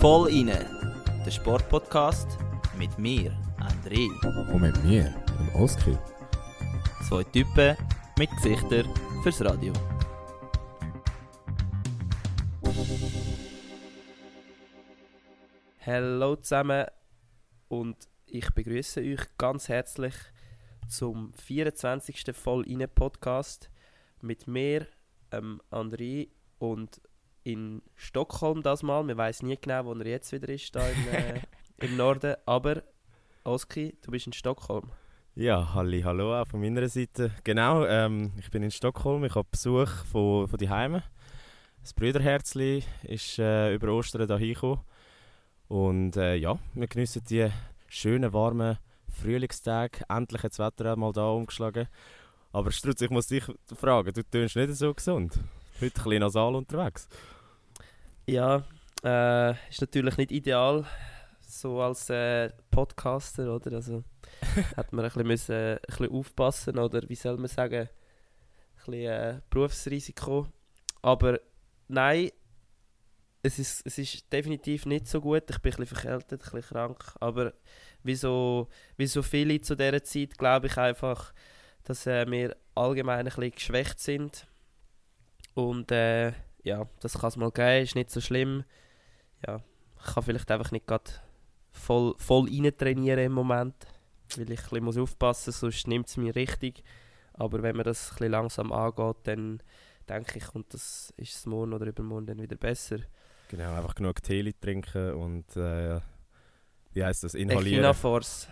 Voll inne, der Sportpodcast mit mir, André. Und mit mir, dem Oskar. Zwei Typen mit Gesichtern fürs Radio. Hallo zusammen und ich begrüße euch ganz herzlich zum 24. Voll inne Podcast mit mir, ähm, André und in Stockholm das mal. Wir weiß nie genau, wo er jetzt wieder ist, da im, äh, im Norden. Aber Oski, du bist in Stockholm. Ja, halli, hallo auch von meiner Seite. Genau, ähm, ich bin in Stockholm, ich habe Besuch von, von die Heime. Das Brüderherzli ist äh, über Ostern hier hingekommen. Und äh, ja, wir geniessen die schönen, warmen Frühlingstage. Endlich hat das Wetter auch mal da umgeschlagen. Aber Strutz, ich muss dich fragen, du tönst nicht so gesund. Heute ein bisschen nasal unterwegs. Ja, äh, ist natürlich nicht ideal, so als äh, Podcaster, oder? Also hat man ein bisschen, müssen, äh, ein bisschen aufpassen, oder wie soll man sagen, ein bisschen äh, Berufsrisiko. Aber nein, es ist, es ist definitiv nicht so gut. Ich bin ein bisschen verkältet, ein bisschen krank. Aber wie so, wie so viele zu dieser Zeit glaube ich einfach, dass äh, wir allgemein ein bisschen geschwächt sind. Und äh, ja, das kann es mal geben, ist nicht so schlimm. Ja, ich kann vielleicht einfach nicht gerade voll, voll rein trainieren im Moment, weil ich ein bisschen muss aufpassen muss, sonst nimmt es mir richtig. Aber wenn man das ein bisschen langsam angeht, dann denke ich, und das ist es morgen oder übermorgen dann wieder besser. Genau, einfach genug Tee trinken und äh, wie heißt das, inhalieren. Echinaforce.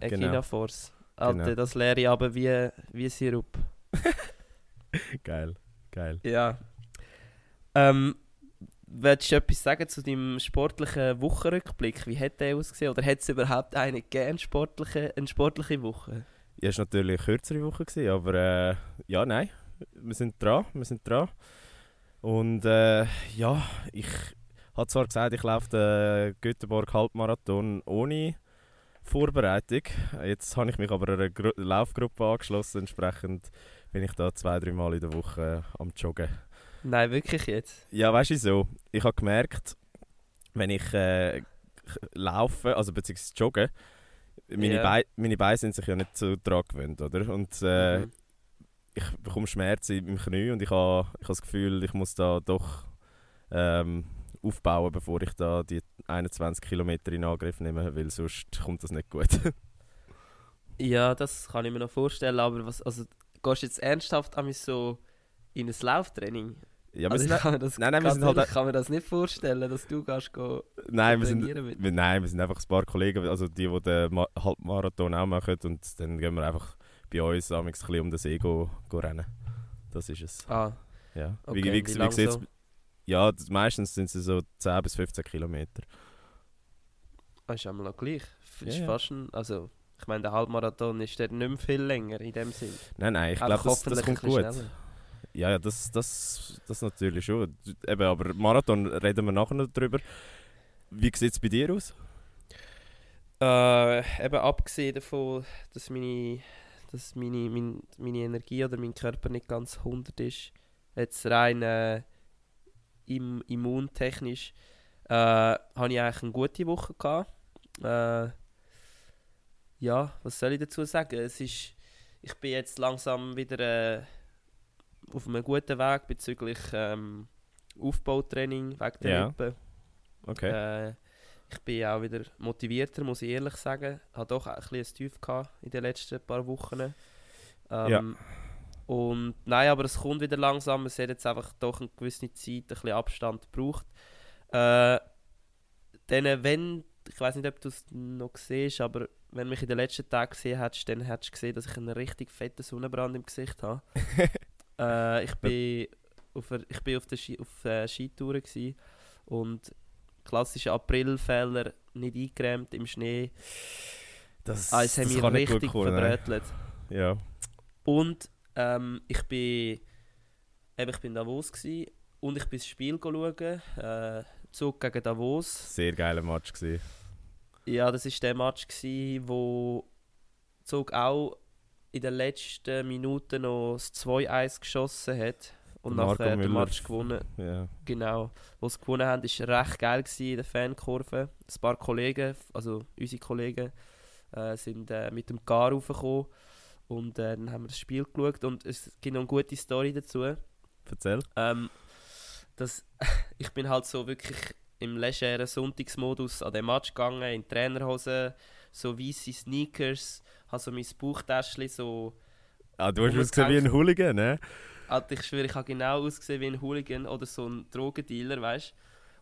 Echinaforce. Alter, genau. das lehre ich aber wie, wie Sirup. geil, geil. Ja. Ähm, willst du etwas sagen zu deinem sportlichen Wochenrückblick? Wie hat der ausgesehen? Oder hat es überhaupt eine gegeben, sportliche, eine sportliche Woche? Ja, es war natürlich eine kürzere Woche, gewesen, aber äh, ja, nein, wir sind dran, wir sind dran. Und äh, ja, ich habe zwar gesagt, ich laufe den Göteborg Halbmarathon ohne Vorbereitung. Jetzt habe ich mich aber einer Gru Laufgruppe angeschlossen. Entsprechend bin ich da zwei, drei Mal in der Woche am Joggen. Nein, wirklich jetzt? Ja, weißt du so. Ich habe gemerkt, wenn ich äh, laufe, also beziehungsweise jogge, meine, yeah. Beine, meine Beine sind sich ja nicht so dran gewöhnt, oder? Und äh, mhm ich bekomme Schmerzen im Knie und ich habe ich ha das Gefühl, ich muss da doch ähm, aufbauen, bevor ich da die 21 Kilometer in Angriff nehme, weil sonst kommt das nicht gut. ja, das kann ich mir noch vorstellen, aber was, also, gehst du jetzt ernsthaft an mich so in ein Lauftraining? Ja, also ich kann, das, nein, nein, wir sind halt, kann mir das nicht vorstellen, dass du gehst go nein, wir sind, wir, nein, wir sind einfach ein paar Kollegen, also die, die den Halbmarathon auch machen und dann gehen wir einfach bei uns ein bisschen um das Ego go rennen. Das ist es. Ah. Ja. Okay, wie, wie, wie, wie so? Ja, meistens sind es so 10 bis 15 Kilometer. Das ist einmal noch gleich. Ist ja, fast ein, also, ich meine, der Halbmarathon ist der nicht mehr viel länger in dem Sinn. Nein, nein, ich glaube, das, das kommt gut. Schneller. Ja, ja, das, das, das natürlich schon. Eben, aber Marathon reden wir nachher noch drüber. Wie sieht es bei dir aus? Äh, eben abgesehen davon, dass meine dass meine, meine, meine Energie oder mein Körper nicht ganz 100 ist. Jetzt rein äh, im, immuntechnisch äh, habe ich eigentlich eine gute Woche gehabt. Äh, ja, was soll ich dazu sagen? Es ist, ich bin jetzt langsam wieder äh, auf einem guten Weg bezüglich ähm, Aufbautraining wegen der ja. Okay. Äh, ich bin auch wieder motivierter, muss ich ehrlich sagen. Ich hatte doch ein bisschen Tief in den letzten paar Wochen. Ähm, ja. Und nein, aber es kommt wieder langsam. Es hat jetzt einfach doch eine gewisse Zeit, ein bisschen Abstand gebraucht. Äh, dann, wenn, ich weiß nicht, ob du es noch siehst, aber wenn du mich in den letzten Tagen gesehen hättest, dann hättest du gesehen, dass ich einen richtig fetten Sonnenbrand im Gesicht habe. äh, ich bin auf, ich bin auf der Ski, auf, äh, Skitour und klassische Aprilfehler, nicht eingerämt im Schnee. Das, ah, das haben wir richtig verbrötelt. Ja. Und ähm, ich bin eben, ich bin Davos gewesen, und ich bin das Spiel schauen, äh, Zug gegen Davos. Sehr geiler Match gewesen. Ja, das war der Match gewesen, wo Zug auch in den letzten Minuten noch das 2-1 geschossen hat. und Der nachher den. Match gewonnen. Ja. Genau. Wo sie gewonnen haben, war recht geil gewesen in der Fankurve. Ein paar Kollegen, also unsere Kollegen, äh, sind äh, mit dem Car raufgekommen und äh, dann haben wir das Spiel geschaut und es gibt noch eine gute Story dazu. Erzähl. Ähm, dass ich bin halt so wirklich im legeren Sonntagsmodus an den Match gegangen, in Trainerhose, so weiße Sneakers, habe so mein Bauchtäschchen so... Ah, du hast ausgesehen wie ein Hooligan, ne? Alter, ich schwöre, ich habe genau ausgesehen wie ein Hooligan oder so ein Drogendealer, weißt du.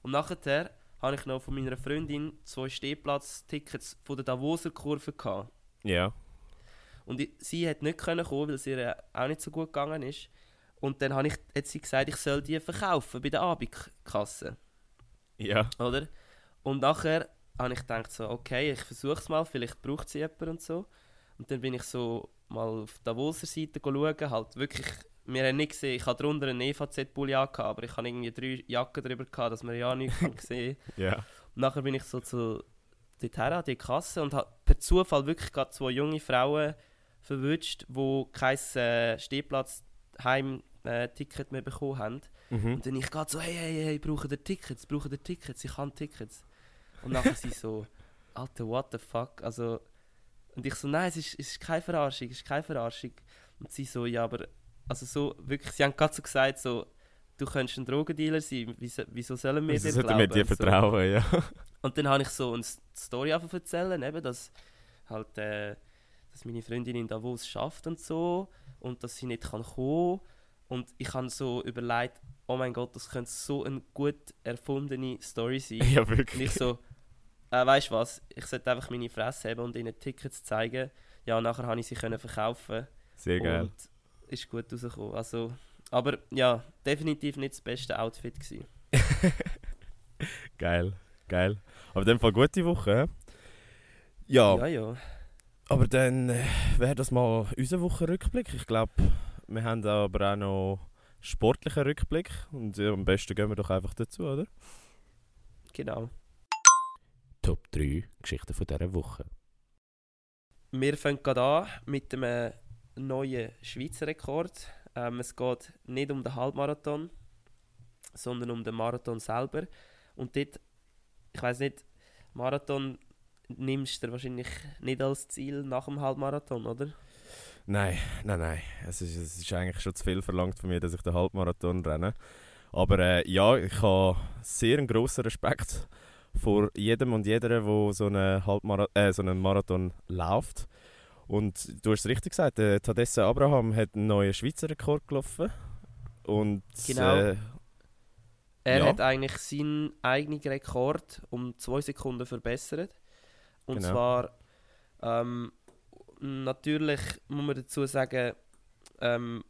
Und nachher habe ich noch von meiner Freundin zwei Stehplatz-Tickets von der Davoser Kurve gehabt. Ja. Und sie hat nicht können kommen, weil es ihr auch nicht so gut gegangen ist. Und dann habe ich, hat sie gesagt, ich soll die verkaufen bei der Abendkasse, Ja. oder? Und nachher habe ich gedacht so, okay, ich versuche es mal, vielleicht braucht sie jemand und so. Und dann bin ich so mal auf der Davoser Seite schauen, halt wirklich, wir haben nicht gesehen, ich hatte drunter einen EVZ-Pulli aber ich hatte irgendwie drei Jacken drüber, gehabt, dass man ja nichts kann sehen Ja. und nachher bin ich so zu dorthin an die Kasse und habe per Zufall wirklich gerade zwei junge Frauen verwünscht, die kein äh, Stehplatz heim äh, Ticket mehr bekommen haben. Mhm. Und dann ich gerade so, hey, hey, hey, brauchen ihr Tickets, brauchen ihr Tickets, ich habe Tickets. Und nachher sie so, Alter, what the fuck, also... Und ich so, nein, es ist, es ist keine Verarschung, es ist keine Verarschung. Und sie so, ja, aber... Also so, wirklich, sie haben gerade so gesagt, so, du könntest ein Drogendealer sein, wieso, wieso sollen wir Wieso dir glauben? wir dir So. vertrauen, ja. Und dann habe ich so eine Story erzählen, eben, dass halt, äh, dass meine Freundin in Davos schafft und so und dass sie nicht kann kommen. Und ich habe so überlegt, oh mein Gott, das könnte so eine gut erfundene Story sein. Ja, Und wirklich. ich so, äh, weißt du was, ich sollte einfach meine Fresse haben und ihnen Tickets zeigen. Ja, und nachher habe ich sie können verkaufen Sehr geil. und ist gut rausgekommen. Also, aber ja, definitiv nicht das beste Outfit gewesen. Geil. Geil. Aber in dem Fall gute Woche? Ja, Ja, ja. Aber dann äh, wäre das mal unser Wochenrückblick. Ich glaube, wir haben da aber auch noch sportlichen Rückblick und ja, am besten gehen wir doch einfach dazu, oder? Genau. Top 3 Geschichten von dieser Woche. Wir fangen gerade an mit einem neuen Schweizer Rekord. Ähm, es geht nicht um den Halbmarathon, sondern um den Marathon selber. Und dort, ich weiß nicht, Marathon nimmst du wahrscheinlich nicht als Ziel nach dem Halbmarathon, oder? Nein, nein, nein. Es ist, es ist eigentlich schon zu viel verlangt von mir, dass ich den Halbmarathon renne. Aber äh, ja, ich habe sehr einen grossen Respekt vor jedem und jeder, der so einen, Halbmara äh, so einen Marathon läuft. Und du hast es richtig gesagt, äh, Tadesse Abraham hat einen neuen Schweizer Rekord gelaufen. Und Genau. äh, Er Ja. hat eigentlich seinen eigenen Rekord um zwei Sekunden verbessert. Und Genau. zwar, ähm, natürlich muss man dazu sagen, ähm,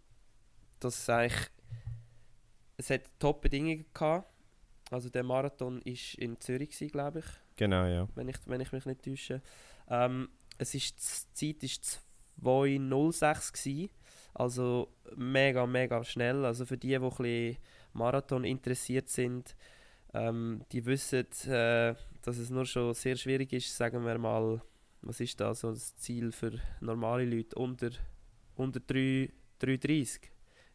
dass es eigentlich, es hat Top-Bedingungen gehabt. Also der Marathon ist in Zürich, glaube ich genau, ja. wenn ich, wenn ich mich nicht täusche. Ähm, es ist, die Zeit war 2.06 gsi, also mega, mega schnell. Also für die, die ein bisschen Marathon interessiert sind, ähm, die wissen, äh, dass es nur schon sehr schwierig ist, sagen wir mal, was ist da so das Ziel für normale Leute unter, unter 3, 3,30?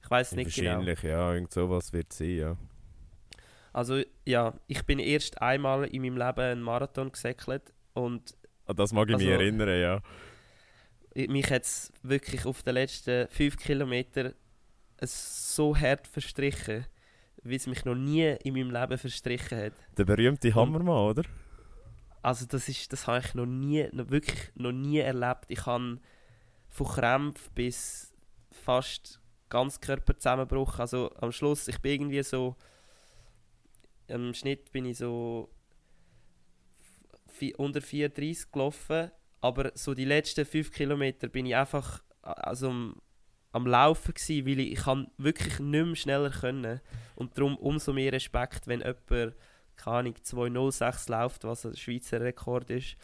Ich weiß nicht genau. Wahrscheinlich, ja. Irgend sowas wird es sein, ja. Also ja, ich bin erst einmal in meinem Leben einen Marathon gesäckelt und An das mag ich mich Also- erinnern, ja. Ich- mich hat es wirklich auf den letzten 5 Kilometern es so hart verstrichen, wie es mich noch nie in meinem Leben verstrichen hat. Der berühmte Hammermann, oder? Also das ist, das habe ich noch nie, noch wirklich noch nie erlebt. Ich habe von Krämpfen bis fast ganz Körperzusammenbruch. Also am Schluss, ich bin irgendwie so, im Schnitt bin ich so unter 34 gelaufen, aber so die letzten 5 Kilometer bin ich einfach also am, Laufen gewesen, weil ich, ich kann wirklich nicht mehr schneller können und darum umso mehr Respekt, wenn jemand keine Ahnung, 2.06 läuft, was ein Schweizer Rekord ist.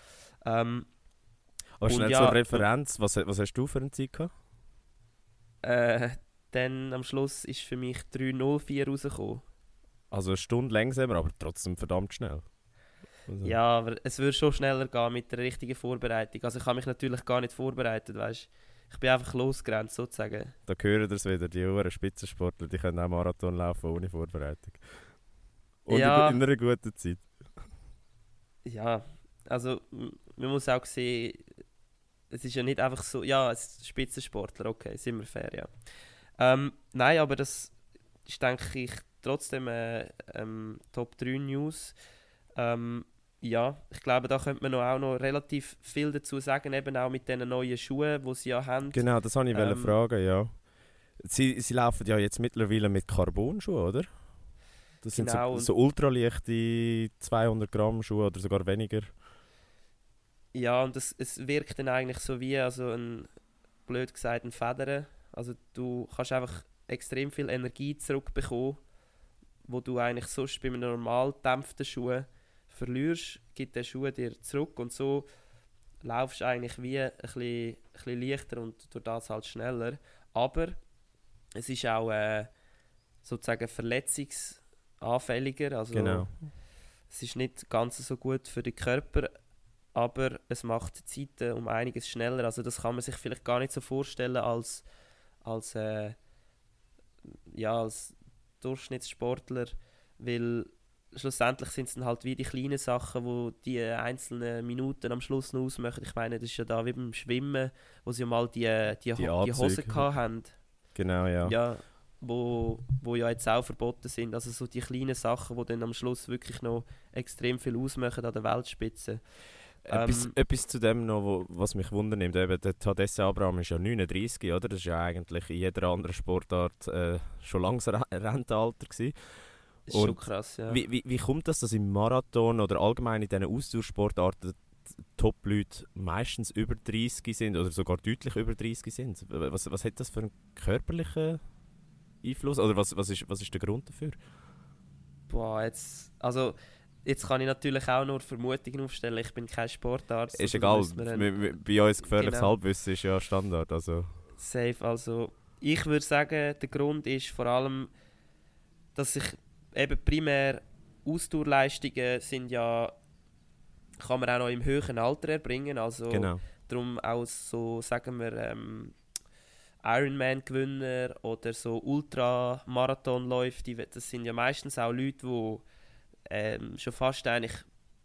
Ähm, Aber schnell ja, zur Referenz, was, was hast du für eine Zeit gehabt? äh, dann am Schluss ist für mich 3.04 rausgekommen. Also eine Stunde langsamer, aber trotzdem verdammt schnell. Also, Ja, aber es würde schon schneller gehen mit der richtigen Vorbereitung. Also ich habe mich natürlich gar nicht vorbereitet, weißt ich bin einfach losgerannt, sozusagen. Da hören ihr es wieder, die hohen Spitzensportler, die können auch Marathon laufen ohne Vorbereitung. Und Ja. in einer guten Zeit. Ja, also man muss auch sehen, es ist ja nicht einfach so, ja, es ist Spitzensportler, okay, sind wir fair, ja. Ähm, nein, aber das ist, denke ich, trotzdem äh, ähm, Top 3 News. Ähm, ja, ich glaube, da könnte man noch auch noch relativ viel dazu sagen, eben auch mit diesen neuen Schuhen, die sie ja haben. Genau, das wollte ich Ähm, fragen, ja. Sie, sie laufen ja jetzt mittlerweile mit Carbon-Schuhen, oder? Das sind Genau. so, so ultraleichte 200 Gramm Schuhe oder sogar weniger. Ja, und es, es wirkt dann eigentlich so wie, also ein, blöd gesagt, ein Federn. Also du kannst einfach extrem viel Energie zurückbekommen, wo du eigentlich sonst bei einem normal dämpften Schuh verlierst, gibt der Schuh dir zurück und so laufst du eigentlich wie ein bisschen, ein bisschen leichter und durch das halt schneller. Aber es ist auch äh, sozusagen verletzungsanfälliger, also Genau. es ist nicht ganz so gut für den Körper, aber es macht die Zeiten um einiges schneller. Also das kann man sich vielleicht gar nicht so vorstellen als, als, äh, ja, als Durchschnittssportler, weil schlussendlich sind es dann halt wie die kleinen Sachen, wo die einzelnen Minuten am Schluss noch ausmachen. Ich meine, das ist ja da wie beim Schwimmen, wo sie ja mal die, die, Die die Hosen gehabt haben Genau, ja. ja, wo, wo ja jetzt auch verboten sind. Also so die kleinen Sachen, die dann am Schluss wirklich noch extrem viel ausmachen an der Weltspitze. Etwas, Ähm, etwas zu dem noch, wo, was mich wundernimmt. Eben, der Tadesse Abraham ist ja 39, oder? Das ist ja eigentlich in jeder anderen Sportart äh, schon langsam Rentenalter gewesen. Ist schon und krass, ja. Wie, wie, wie kommt das, dass im Marathon oder allgemein in diesen Ausdauersportarten die Top-Leute meistens über 30 sind oder sogar deutlich über 30 sind? Was, was hat das für einen körperlichen Einfluss? Oder was, was, ist, was ist der Grund dafür? Boah, jetzt, also, jetzt kann ich natürlich auch nur Vermutungen aufstellen. Ich bin kein Sportarzt. Ist also egal, bei uns gefährliches Genau. Halbwissen ist ja Standard. Also. Safe. Also, ich würde sagen, der Grund ist vor allem, dass sich eben primär Ausdauerleistungen sind ja, kann man auch noch im höheren Alter erbringen. Also, Genau. Darum auch so, sagen wir, ähm, Ironman-Gewinner oder so Ultramarathonläufe, die, das sind ja meistens auch Leute, die ähm, schon fast eigentlich,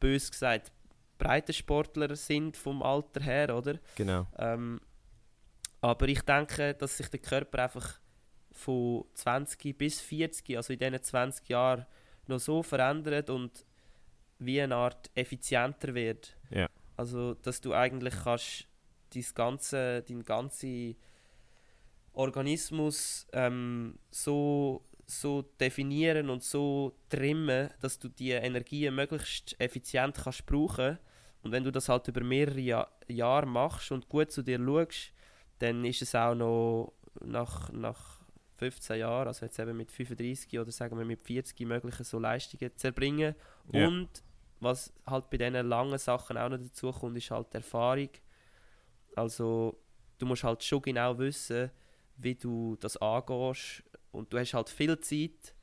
bös gesagt, Breitensportler sind vom Alter her, oder? Genau. Ähm, aber ich denke, dass sich der Körper einfach von 20 bis 40, also in diesen 20 Jahren, noch so verändert und wie eine Art effizienter wird. Ja. Also, dass du eigentlich kannst dein ganze, deinen ganzen Organismus ähm, so, so definieren und so trimmen, dass du die Energie möglichst effizient kannst brauchen. Und wenn du das halt über mehrere ja Jahre machst und gut zu dir schaust, dann ist es auch noch nach, nach 15 Jahren, also jetzt eben mit 35 oder sagen wir mit 40 möglich, so Leistungen zu erbringen. Ja. Und was halt bei diesen langen Sachen auch noch dazu kommt, ist halt die Erfahrung. Also du musst halt schon genau wissen, wie du das angehst und du hast halt viel Zeit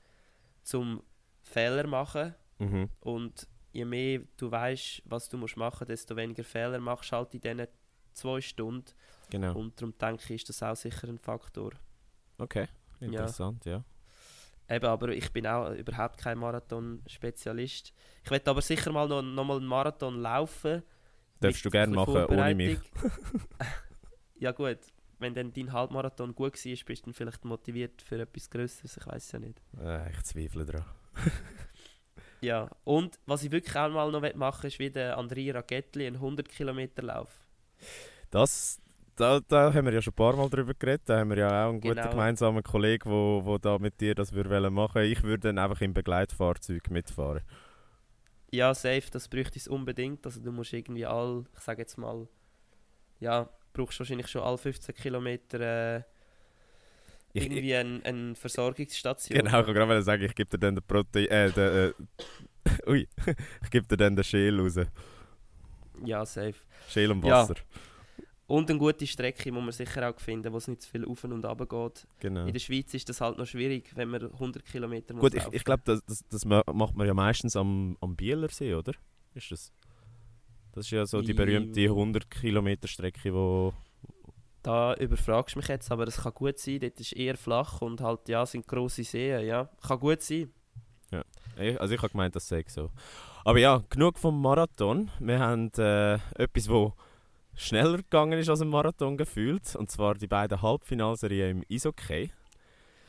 zum Fehler machen Mhm. und je mehr du weißt, was du musst machen, desto weniger Fehler machst du halt in diesen zwei Stunden Genau. und darum denke ich, ist das auch sicher ein Faktor. Okay. Interessant, ja. Eben, aber ich bin auch überhaupt kein Marathon-Spezialist. Ich werde aber sicher mal noch, noch mal einen Marathon laufen. Darfst du gerne machen, ohne mich. Ja gut, wenn dann dein Halbmarathon gut war, bist du dann vielleicht motiviert für etwas Größeres, ich weiß ja nicht. Äh, ich zweifle daran. Ja, und was ich wirklich auch mal noch machen will, ist wie der Andrea Ragettli, ein 100 Kilometer Lauf. Das, da, da haben wir ja schon ein paar Mal drüber geredet. Da haben wir ja auch einen guten Genau. gemeinsamen Kollegen, wo, wo da mit dir das würde wollen machen. Ich würde dann einfach im Begleitfahrzeug mitfahren. Ja, safe, das bräuchte es unbedingt. Also du musst irgendwie all, ich sage jetzt mal, ja, brauchst wahrscheinlich schon alle 15 Kilometer äh, ich, irgendwie eine, eine Versorgungsstation. genau, ich kann gerade sagen, ich gebe dir dann den Protein, äh, den, äh, ui, ich gebe dir dann den Schäl raus. Ja, safe. Schäl und Ja. Und eine gute Strecke muss man sicher auch finden, wo es nicht zu viel auf und runter geht. Genau. In der Schweiz ist das halt noch schwierig, wenn man 100 Kilometer muss Gut, ich, laufen. ich glaube, das, das, das ma- macht man ja meistens am, am Bielersee, oder? Ist das? Das ist ja so die berühmte 100 Kilometer Strecke, wo, Da überfragst du mich jetzt, aber es kann gut sein, dort ist eher flach und halt, ja, sind grosse Seen, ja. Kann gut sein. Ich, also ich habe gemeint, das sei so. Aber ja, genug vom Marathon. Wir haben äh, etwas, wo schneller gegangen ist als ein Marathon gefühlt. Und zwar die beiden Halbfinalserien im Eishockey.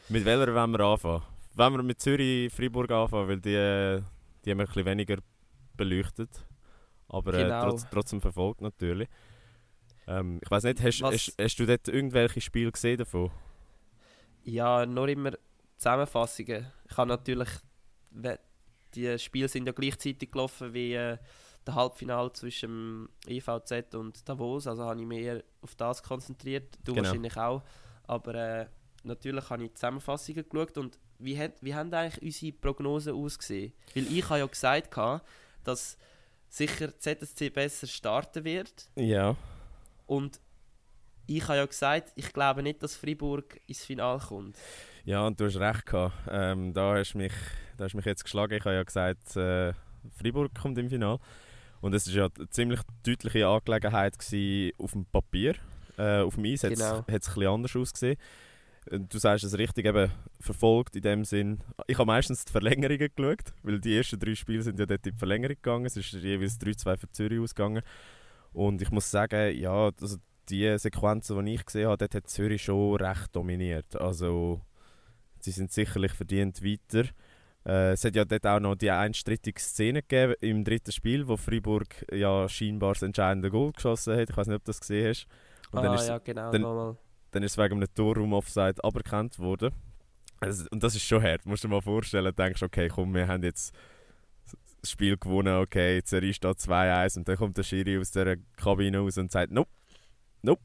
Mit welcher wollen wir anfangen? Wenn wir mit Zürich-Freiburg anfangen, weil die, die haben wir ein bisschen weniger beleuchtet. Aber äh, Genau. trotz, trotzdem verfolgt natürlich. Ähm, ich weiß nicht, hast, hast, hast du dort irgendwelche Spiele gesehen davon? Ja, nur immer Zusammenfassungen. Ich habe natürlich, die Spiele sind ja gleichzeitig gelaufen wie der Halbfinale zwischen dem EVZ und Davos, also habe ich mich eher auf das konzentriert. Du Genau. wahrscheinlich auch. Aber äh, natürlich habe ich die Zusammenfassungen geschaut und wie, hat, wie haben eigentlich unsere Prognosen ausgesehen? Weil ich habe ja gesagt, dass sicher ZSC besser starten wird Ja. und ich habe ja gesagt, ich glaube nicht, dass Freiburg ins Finale kommt. Ja, und du hast recht gehabt. Ähm, da, hast du mich, da hast mich jetzt geschlagen. Ich habe ja gesagt, äh, Freiburg kommt im Finale. Und es war ja eine ziemlich deutliche Angelegenheit auf dem Papier. Äh, auf dem Eis hat es Genau. ein bisschen anders ausgesehen. Äh, Du sagst es richtig, eben verfolgt in dem Sinn. Ich habe meistens die Verlängerungen geschaut, weil die ersten drei Spiele sind ja dort in die Verlängerung gegangen. Es ist jeweils 3-2 für Zürich ausgegangen. Und ich muss sagen, ja, also die Sequenzen, die ich gesehen habe, dort hat Zürich schon recht dominiert. Also sie sind sicherlich verdient weiter. Äh, es hat ja dort auch noch die einstrittige Szene gegeben im dritten Spiel, wo Freiburg ja scheinbar das entscheidende Goal geschossen hat. Ich weiß nicht, ob du das gesehen hast. Und ah, dann ist ja, genau. dann- nochmal. dann ist es wegen einem Torraum Offside aberkannt worden. Also, und das ist schon hart. Musst du dir mal vorstellen, du denkst, okay, komm, wir haben jetzt das Spiel gewonnen, okay, die Serie steht 2-1 und dann kommt der Schiri aus der Kabine raus und sagt, nope, nope.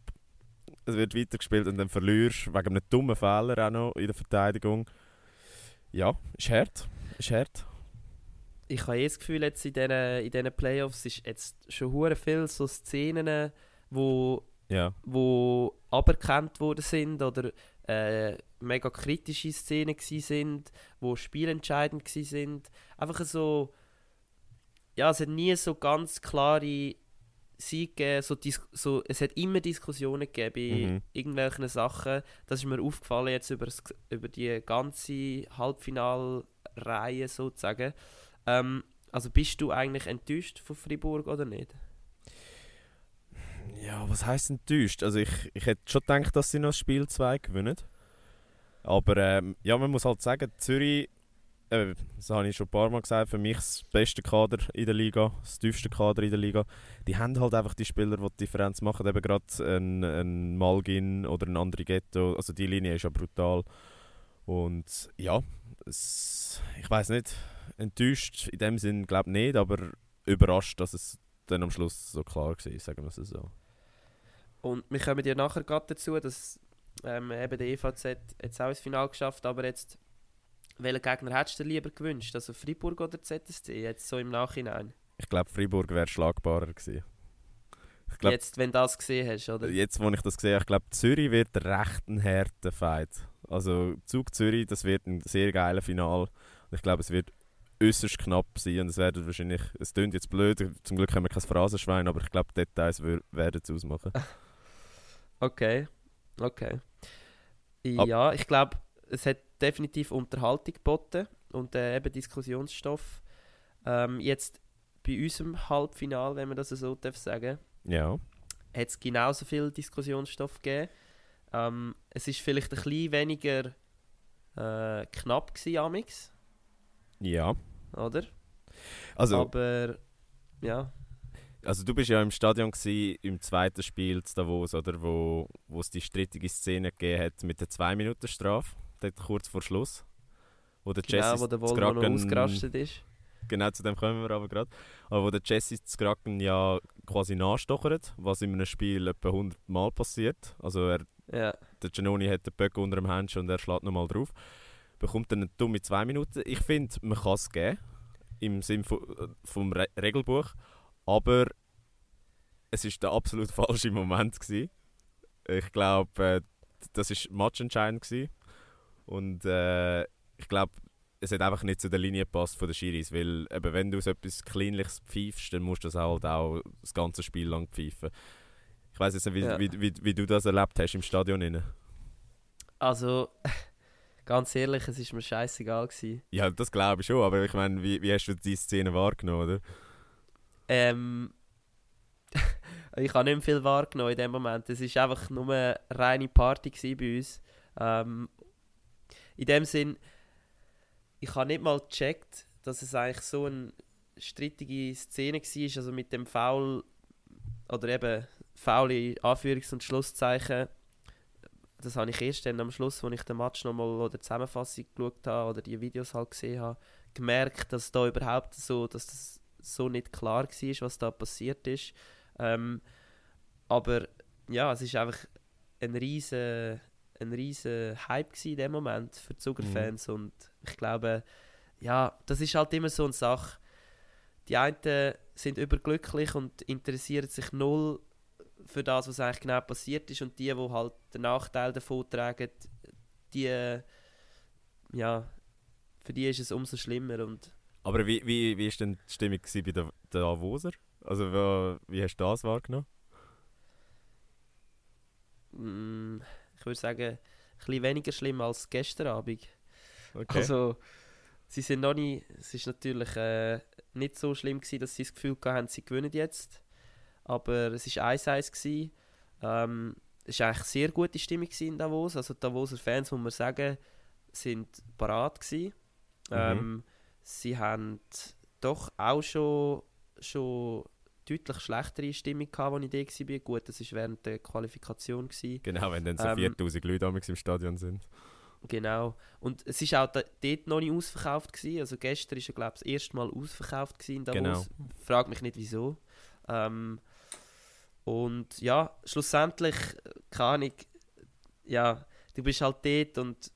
Es wird weitergespielt und dann verlierst du wegen einem dummen Fehler auch noch in der Verteidigung. Ja, ist hart. Ist hart. Ich habe eh das Gefühl, jetzt in diesen, in diesen Playoffs ist jetzt schon hure viel so Szenen, wo, Ja, wo aberkannt worden sind oder äh, mega kritische Szenen gsi sind, wo spielentscheidend gsi sind. Einfach so, ja, es hat nie so ganz klare Siege gegeben, so, Dis so, es hat immer Diskussionen gegeben bei Mhm. irgendwelchen Sachen. Das ist mir aufgefallen jetzt über, das, über die ganze Halbfinalreihe sozusagen. Ähm, also bist du eigentlich enttäuscht von Fribourg oder nicht? Ja, was heisst enttäuscht? Also ich, ich hätte schon gedacht, dass sie noch das Spiel 2 gewinnen. Aber ähm, ja, man muss halt sagen, Zürich, äh, das habe ich schon ein paar Mal gesagt, für mich das beste Kader in der Liga, das tiefste Kader in der Liga. Die haben halt einfach die Spieler, die die Differenz machen. Eben gerade ein, ein Malgin oder ein Andrighetto. Also die Linie ist ja brutal. Und ja, es, ich weiß nicht, enttäuscht in dem Sinn glaube ich nicht, aber überrascht, dass es dann am Schluss so klar war, sagen wir es so. Und wir kommen ja nachher gerade dazu, dass ähm, eben der EVZ jetzt auch ins Finale geschafft aber jetzt welchen Gegner hättest du dir lieber gewünscht? Also Fribourg oder ZSC? Jetzt so im Nachhinein. Ich glaube, Freiburg wäre schlagbarer gewesen. Ich glaube, jetzt, wenn du das gesehen hast, oder? jetzt, wo ich das sehe, ich glaube, Zürich wird recht ein harter Fight. Also Zug Zürich, das wird ein sehr geiler Final. Und ich glaube, es wird äußerst knapp sein und es werden wahrscheinlich, es klingt jetzt blöd, zum Glück haben wir kein Phrasenschwein, aber ich glaube, Details werden es ausmachen. Okay, okay. Ab- Ja, ich glaube, es hat definitiv Unterhaltung geboten und äh, eben Diskussionsstoff. Ähm, jetzt bei unserem Halbfinale, wenn man das so darf sagen, Ja, hat es genauso viel Diskussionsstoff gegeben. Ähm, es ist vielleicht ein bisschen weniger äh, knapp gewesen, amix, ja. oder? Also, Aber ja, also du bist ja im Stadion gewesen, im zweiten Spiel zu Davos, oder, wo, wo es die strittige Szene gegeben hat mit der 2-Minuten-Strafe, dort kurz vor Schluss. Wo der genau, Jesse wo der Volvo noch ausgerastet ist. Genau, zu dem kommen wir aber gerade. Aber wo der Jesse zu Kraken ja quasi nachstochert, was in einem Spiel etwa 100 Mal passiert. Also er, Ja, der Giannoni hat den Böck unter dem Händchen und er schlägt nochmal drauf. Bekommt dann eine dumme 2 Minuten. Ich finde, man kann es geben, im Sinne vom Re Regelbuch. Aber es ist der absolut falsche Moment. Gewesen. Ich glaube, äh, das war matchentscheidend. Gewesen. Und äh, ich glaube, es hat einfach nicht zu der Linie gepasst von den Schiris, weil eben, wenn du so etwas Kleinliches pfeifst, dann musst du das halt auch das ganze Spiel lang pfeifen. Ich weiß jetzt nicht, wie, Ja. wie, wie, wie du das erlebt hast im Stadion. Rein. Also, ganz ehrlich, es war mir scheißegal. Gewesen. Ja, das glaube ich schon, aber ich meine, wie, wie hast du die Szene wahrgenommen, oder? Ähm, ich habe nicht viel wahrgenommen in dem Moment. Es war einfach nur eine reine Party bei uns. Ähm, in dem Sinn, ich habe nicht mal gecheckt, dass es eigentlich so eine strittige Szene war, also mit dem Foul oder eben Foul in Anführungs- und Schlusszeichen. Das habe ich erst dann am Schluss, als ich den Match nochmal oder die Zusammenfassung geschaut habe oder die Videos halt gesehen habe, gemerkt, dass da überhaupt so, dass das so nicht klar war, was da passiert ist. Ähm, aber ja, es ist einfach ein riesen, ein riesen Hype in dem Moment für Zuckerfans und ich glaube, ja, das ist halt immer so eine Sache. Die einen sind überglücklich und interessieren sich null für das, was eigentlich genau passiert ist und die, die halt den Nachteil davon tragen, die, ja, für die ist es umso schlimmer und Aber wie, wie, wie ist denn die Stimmung bei den der Davoser? Also wie, wie hast du das wahrgenommen? Mm, ich würde sagen, ein bisschen weniger schlimm als gestern Abend. Okay. Also, sie sind noch nie, es ist natürlich äh, nicht so schlimm gewesen, dass sie das Gefühl hatten, sie gewinnen jetzt. Aber es war 1-1 gewesen. Ähm, es war eigentlich sehr gute Stimmung in Davos. Also die Davoser Fans, muss man sagen, sind parat gewesen. Mhm. Ähm, sie haben doch auch schon, schon deutlich schlechtere Stimmung gehabt, als ich da war. Gut, das war während der Qualifikation. Gewesen. genau, wenn dann so ähm, 4000 Leute im Stadion sind. Genau. Und es war auch da, dort noch nicht ausverkauft. Gewesen. Also gestern war glaube ich, das erste Mal ausverkauft gewesen Davos. Frag mich nicht wieso. Ähm, und ja, schlussendlich, keine Ahnung, ja, du bist halt dort und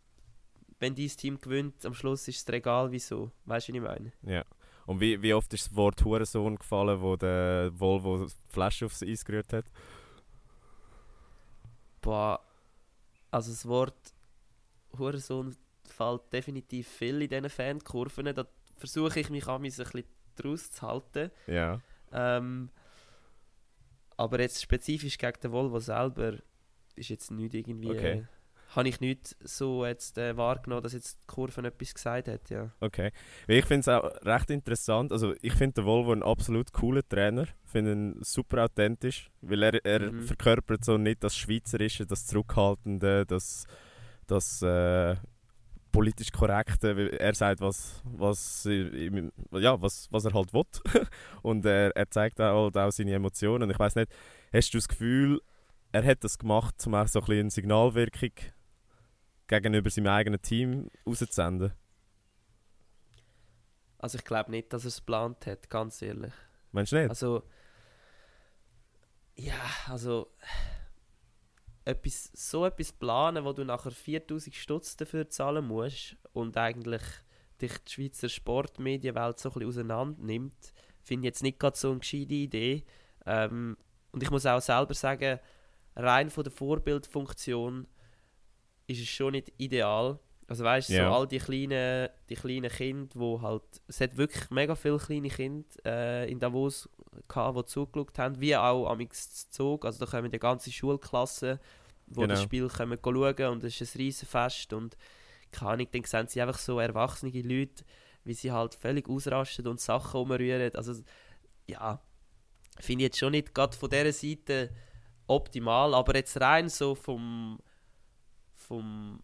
wenn dein Team gewinnt, am Schluss ist es egal, wieso. Weißt du, wie ich meine? Ja. Und wie, wie oft ist das Wort Hurensohn gefallen, wo der Volvo die Flasche aufs Eis gerührt hat? Boah, also das Wort Hurensohn fällt definitiv viel in diesen Fankurven. Da versuche ich mich an mich ein bisschen draus zu halten. Ja. Ähm, aber jetzt spezifisch gegen den Volvo selber ist jetzt nicht irgendwie. Okay. Habe ich nicht so jetzt äh, wahrgenommen, dass jetzt die Kurve etwas gesagt hat, ja. Okay. Ich finde es auch recht interessant. Also ich finde den Volvo ein absolut cooler Trainer. Ich finde ihn super authentisch, weil er, er Mhm. verkörpert so nicht das Schweizerische, das Zurückhaltende, das, das äh, politisch Korrekte. Er sagt, was, was, ja, was, was er halt will. Und er, er zeigt auch, halt auch seine Emotionen. Ich weiß nicht, hast du das Gefühl, er hat das gemacht, um auch so ein bisschen eine Signalwirkung gegenüber seinem eigenen Team rauszusenden? Also ich glaube nicht, dass er es geplant hat, ganz ehrlich. Meinst du nicht? Also, ja, also etwas, so etwas planen, wo du nachher 4000 Stutz dafür zahlen musst und eigentlich dich die Schweizer Sportmedienwelt so ein bisschen auseinander nimmt, finde ich jetzt nicht gerade so eine gescheite Idee. Ähm, und ich muss auch selber sagen, rein von der Vorbildfunktion ist es schon nicht ideal. Also weißt du, Ja. so all die kleinen, die kleinen Kinder, wo halt, es hat wirklich mega viele kleine Kinder äh, in Davos gehabt, die zugeschaut haben, wie auch am Zug. Also da kommen die ganze Schulklassen, die Genau. das Spiel kommen schauen und es ist ein Riesenfest und keine Ahnung, dann sehen sie einfach so erwachsene Leute, wie sie halt völlig ausrasten und Sachen umrühren. Also ja, finde ich jetzt schon nicht gerade von dieser Seite optimal, aber jetzt rein so vom vom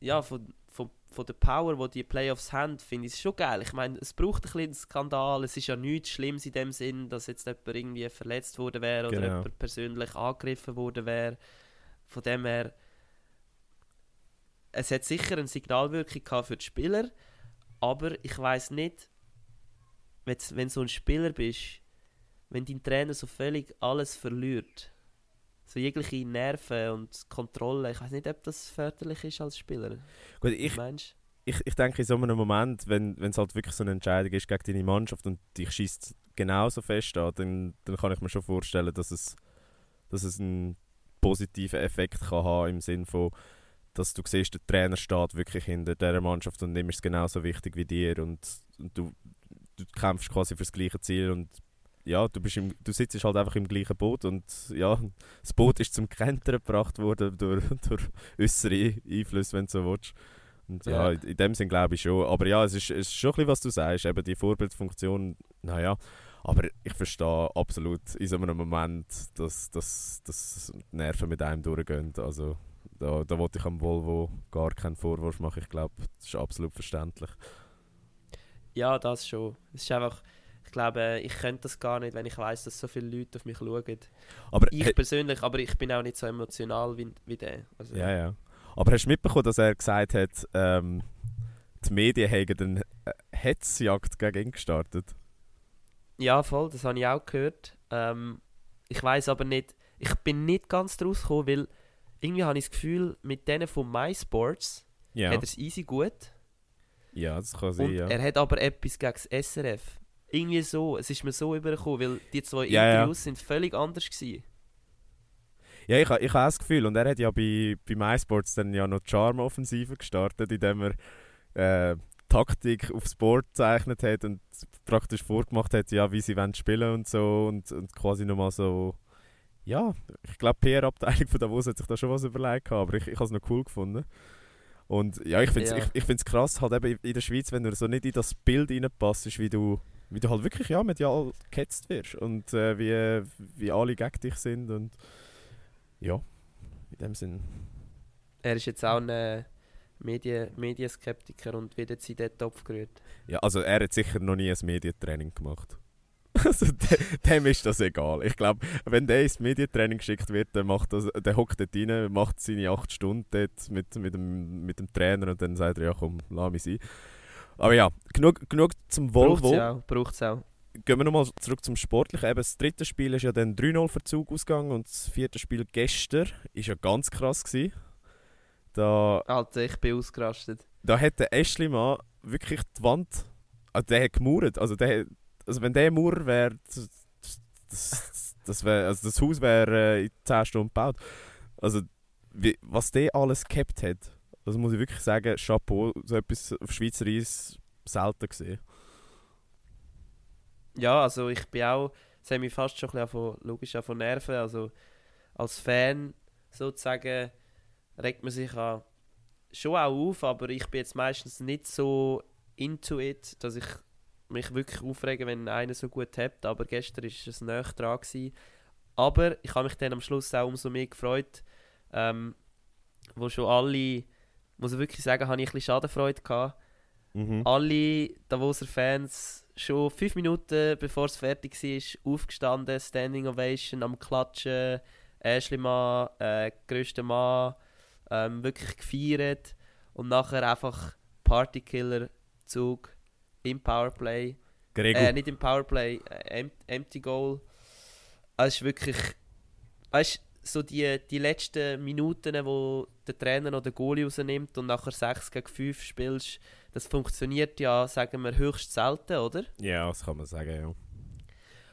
ja, von, von, von der Power, die die Playoffs haben, finde ich es schon geil. Ich meine, es braucht ein bisschen einen Skandal. Es ist ja nichts Schlimmes in dem Sinn, dass jetzt jemand irgendwie verletzt worden wäre oder Genau. jemand persönlich angegriffen worden wäre. Von dem her, es hat sicher eine Signalwirkung gehabt für die Spieler, aber ich weiß nicht, wenn wenn du so ein Spieler bist, wenn dein Trainer so völlig alles verliert, so jegliche Nerven und Kontrolle, ich weiß nicht, ob das förderlich ist als Spieler. Gut, ich, ich, ich denke, in so einem Moment, wenn es halt wirklich so eine Entscheidung ist gegen deine Mannschaft und dich schießt genauso fest an, dann, dann kann ich mir schon vorstellen, dass es, dass es einen positiven Effekt kann haben im Sinne von, dass du siehst, der Trainer steht wirklich hinter dieser Mannschaft und ihm ist es genauso wichtig wie dir und, und du, du kämpfst quasi für das gleiche Ziel und ja, du, bist im, du sitzt halt einfach im gleichen Boot und ja, das Boot ist zum Kentern gebracht worden durch, durch äußere Einflüsse, wenn du so willst. Und ja, Ja. in in dem Sinn glaube ich schon. Aber ja, es ist, es ist schon ein bisschen, was du sagst, eben die Vorbildfunktion, naja. Aber ich verstehe absolut in so einem Moment, dass, dass, dass die Nerven mit einem durchgehen. Also da, da wollte ich am Volvo gar keinen Vorwurf machen. Ich glaube, das ist absolut verständlich. Ja, das schon. Es ist einfach, glaube, ich könnte das gar nicht, wenn ich weiß, dass so viele Leute auf mich schauen. Aber Ich persönlich, aber ich bin auch nicht so emotional wie, wie der. Also, Ja, ja. Aber hast du mitbekommen, dass er gesagt hat, ähm, die Medien haben eine äh, Hetzjagd gegen ihn gestartet? Ja, voll, das habe ich auch gehört. Ähm, ich weiß aber nicht, ich bin nicht ganz draus gekommen, weil irgendwie habe ich das Gefühl, mit denen von MySports Ja. hat er es easy gut. Ja, das kann sein, ja. er hat aber etwas gegen das SRF. Irgendwie so, es ist mir so übergekommen, weil die zwei Ja, ja. Interviews sind völlig anders gewesen. Ja, ich, ich habe das Gefühl, und er hat ja bei, bei MySports dann ja noch die Charm-Offensive gestartet, indem er äh, Taktik aufs Board gezeichnet hat und praktisch vorgemacht hat, ja, wie sie wollen spielen und so und, und quasi nochmal so, ja, ich glaube, die PR-Abteilung von Davos hat sich da schon was überlegt, aber ich, ich habe es noch cool gefunden. Und ja, ich finde es Ja. ich, ich find's krass, halt eben in der Schweiz, wenn du so nicht in das Bild reinpasst, wie du, wie du halt wirklich ja, medial gehetzt wirst und äh, wie, wie alle gegen dich sind und ja, in dem Sinn. Er ist jetzt auch ein äh, Medien Medienskeptiker und wird jetzt in den Topf gerührt. Ja, also er hat sicher noch nie ein Medientraining gemacht. Also de, dem ist das egal. Ich glaube, wenn der ins Medientraining geschickt wird, dann macht das, der hockt dort rein, macht seine acht Stunden dort mit, mit, dem, mit dem Trainer und dann sagt er, ja komm, lass mich sein. Aber ja, genug, genug zum Braucht Volvo. es auch, auch. Gehen wir nochmal zurück zum Sportlichen. Eben, das dritte Spiel ist ja dann 3-0 Verzug ausgegangen und das vierte Spiel gestern ist ja ganz krass gewesen. Da Alter, ich bin ausgerastet. da hat der Eschlimann wirklich die Wand. Also der hat gemauert. Also, der, also wenn der Maurer wäre, das, das, das, wär, also das Haus wäre äh, in 10 Stunden gebaut. Also wie, was der alles gehabt hat, das muss ich wirklich sagen, Chapeau, so etwas auf Schweizer Eis selten gesehen. Ja, also ich bin auch, es hat mich fast schon ein bisschen von, logisch auch von Nerven, also als Fan sozusagen regt man sich an, schon auch auf, aber ich bin jetzt meistens nicht so into it, dass ich mich wirklich aufrege, wenn einer so gut hat, aber gestern war es näher dran. Gewesen. Aber ich habe mich dann am Schluss auch umso mehr gefreut, ähm, wo schon alle, muss ich wirklich sagen, habe ich ein bisschen Schadenfreude gehabt, Mhm. alle Davoser Fans schon fünf Minuten bevor es fertig war, aufgestanden, Standing Ovation am Klatschen, Ashley Mann, äh, größter Mann, ähm, wirklich gefeiert und nachher einfach Partykiller Zug im Powerplay, Gregor, äh, nicht im Powerplay, äh, em Empty Goal. Es ist wirklich, weißt so die, die letzten Minuten, wo der Trainer noch den Goalie rausnimmt und nachher 6 gegen 5 spielst, das funktioniert ja, sagen wir, höchst selten, oder? ja, das kann man sagen, ja.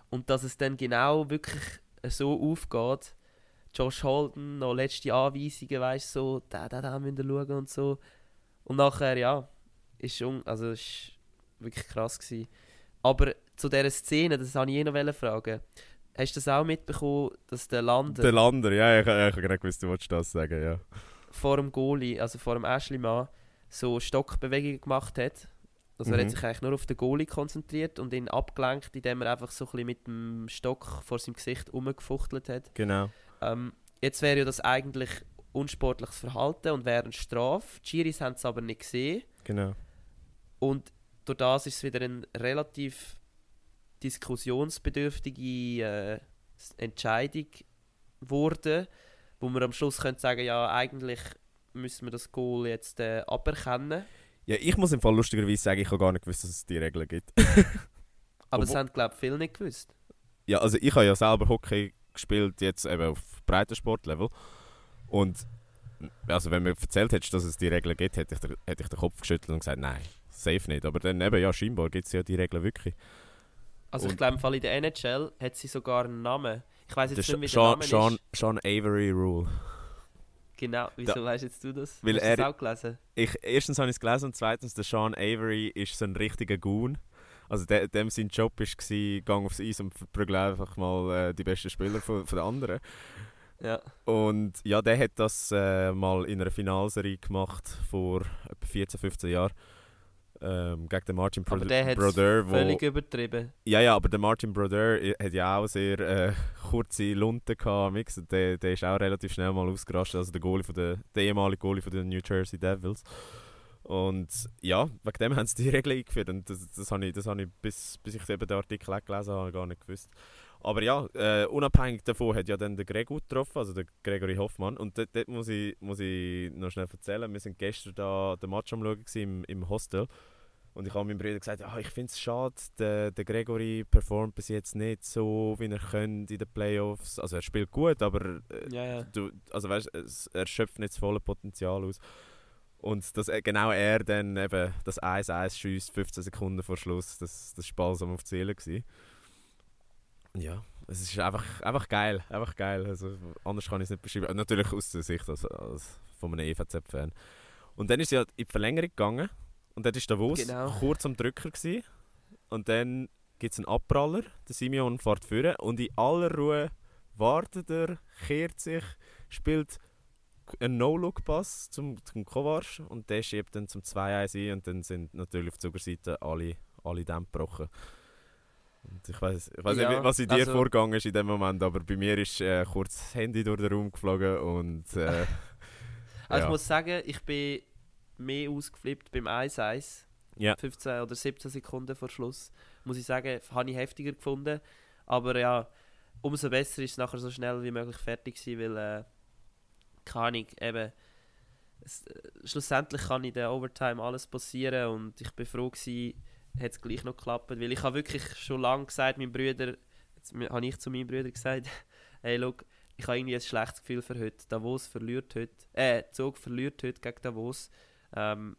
Und dass es dann genau wirklich so aufgeht. Josh Holden, noch letzte Anweisungen, weißt so, da, da, da müsst ihr schauen und so. Und nachher, ja, ist schon, also ist wirklich krass gewesen. Aber zu dieser Szene, das wollte ich eh noch fragen. Hast du das auch mitbekommen, dass der Lander Der Lander, ja, ich, ich, gerade gewusst, du wolltest das sagen, ja. vor dem Goalie, also vor dem Ashley Mann, so Stockbewegungen gemacht hat. Also er Mhm. hat sich eigentlich nur auf den Goalie konzentriert und ihn abgelenkt, indem er einfach so ein bisschen mit dem Stock vor seinem Gesicht rumgefuchtelt hat. Genau. Ähm, jetzt wäre ja das eigentlich unsportliches Verhalten und wäre eine Strafe. Die Chiris haben es aber nicht gesehen. Genau. Und durch das ist es wieder eine relativ diskussionsbedürftige äh, Entscheidung geworden, wo man am Schluss könnte sagen, ja, eigentlich müssen wir das Goal jetzt äh, aberkennen. Ja, ich muss im Fall lustigerweise sagen, ich habe gar nicht gewusst, dass es die Regeln gibt. Aber Obwohl- haben, glaube ich, viele nicht gewusst. Ja, also ich habe ja selber Hockey gespielt, jetzt eben auf Breitensportlevel. Und also wenn mir erzählt hättest, dass es die Regeln gibt, hätte ich, den- hätte ich den Kopf geschüttelt und gesagt, nein, safe nicht. Aber dann eben, ja, scheinbar gibt es ja die Regeln wirklich. Also ich glaube, im Fall in der NHL hat sie sogar einen Namen. Ich weiß jetzt nicht, wie der Sean, Name Sean, ist. Sean Avery Rule. Genau, wieso weißt jetzt du das? Weil Hast du das auch gelesen? Ich, erstens habe ich es gelesen und zweitens, der Sean Avery ist so ein richtiger Goon. Also de, dem sein Job war, gang aufs Eis und prügel einfach mal äh, die besten Spieler von, von den anderen. Ja. Und ja, der hat das äh, mal in einer Finalserie gemacht vor etwa 14, 15 Jahren. Ähm, gegen den Martin Bro Aber der hat Brodeur. wo- völlig übertrieben. Ja, ja, aber der Martin Brodeur i- hat ja auch sehr äh, kurze Lunten gehabt. Mix. Der, der ist auch relativ schnell mal ausgerastet. Also der, Goalie von der, der ehemalige Goalie von den New Jersey Devils. Und ja, wegen dem haben sie die Regel eingeführt. Und das, das habe ich, das habe ich bis, bis ich eben den Artikel gelesen habe, gar nicht gewusst. Aber ja, äh, unabhängig davon hat ja dann der Gregor getroffen, also der Gregory Hoffmann. Und dort, dort muss, ich, muss ich noch schnell erzählen. Wir sind gestern da den Match am Schauen im, im Hostel. Und ich habe meinem Bruder gesagt, ja, ich finde es schade, der, der Gregory performt bis jetzt nicht so, wie er könnte in den Playoffs. Also er spielt gut, aber äh, Ja, ja. du, also weißt, es, er schöpft nicht das volle Potenzial aus. Und dass er- genau er dann eben das 1-1 schießt, 15 Sekunden vor Schluss, das, das war balsam auf die Seele. Gewesen. Ja, es ist einfach, einfach geil, einfach geil. Also, anders kann ich es nicht beschreiben. Natürlich aus der Sicht als, als von einem EVZ-Fan. Und dann ist sie halt in die Verlängerung gegangen und dort war Davos Genau. kurz am Drücker. Gewesen. Und dann gibt es einen Abpraller, der Simeon fährt führen und in aller Ruhe wartet er, kehrt sich, spielt einen No-Look-Pass zum, zum Kovac und der schiebt dann zum 2-1 ein und dann sind natürlich auf der Zugerseite alle, alle Dämme gebrochen. Und ich weiß ich weiss Ja, nicht, was in dir also- vorgegangen ist in dem Moment, aber bei mir ist äh, kurz das Handy durch den Raum geflogen und äh, Also ja. ich muss sagen, ich bin mehr ausgeflippt beim 1-1. Ja. 15 oder 17 Sekunden vor Schluss. Muss ich sagen, habe ich heftiger gefunden. Aber ja, umso besser ist es nachher so schnell wie möglich fertig gewesen, weil, äh, keine Ahnung, eben, es, äh, schlussendlich kann in der Overtime alles passieren und ich bin froh gewesen, hat es gleich noch geklappt, weil ich habe wirklich schon lange gesagt, mein Brüder, jetzt habe ich zu meinem Bruder gesagt, hey, look, ich habe irgendwie ein schlechtes Gefühl für heute. Davos verliert heute, äh, Zug verliert heute gegen Davos. Ähm,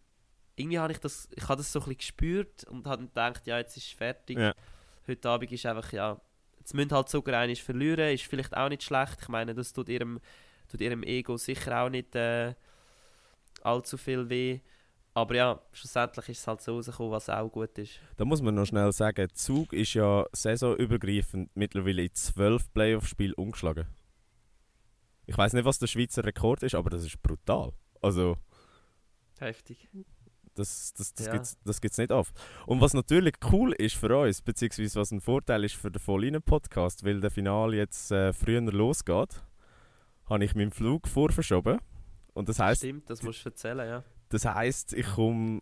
irgendwie habe ich das, ich habe das so ein bisschen gespürt und habe gedacht, ja, jetzt ist es fertig. Ja. Heute Abend ist einfach, ja, jetzt müssen halt sogar einmal verlieren, ist vielleicht auch nicht schlecht. Ich meine, das tut ihrem, tut ihrem Ego sicher auch nicht äh, allzu viel weh. Aber ja, schlussendlich ist es halt so rausgekommen, was auch gut ist. Da muss man noch schnell sagen, Zug ist ja saisonübergreifend mittlerweile in zwölf Playoff-Spielen umgeschlagen. Ich weiß nicht, was der Schweizer Rekord ist, aber das ist brutal. Also, Heftig. das, das, das Ja. gibt's das gibt's nicht oft. Und was natürlich cool ist für uns, beziehungsweise was ein Vorteil ist für den Vollinen-Podcast, weil der Finale jetzt äh, früher losgeht, habe ich meinen Flug vorverschoben. Und das heißt, Stimmt, das musst du erzählen, ja. das heisst, ich komme.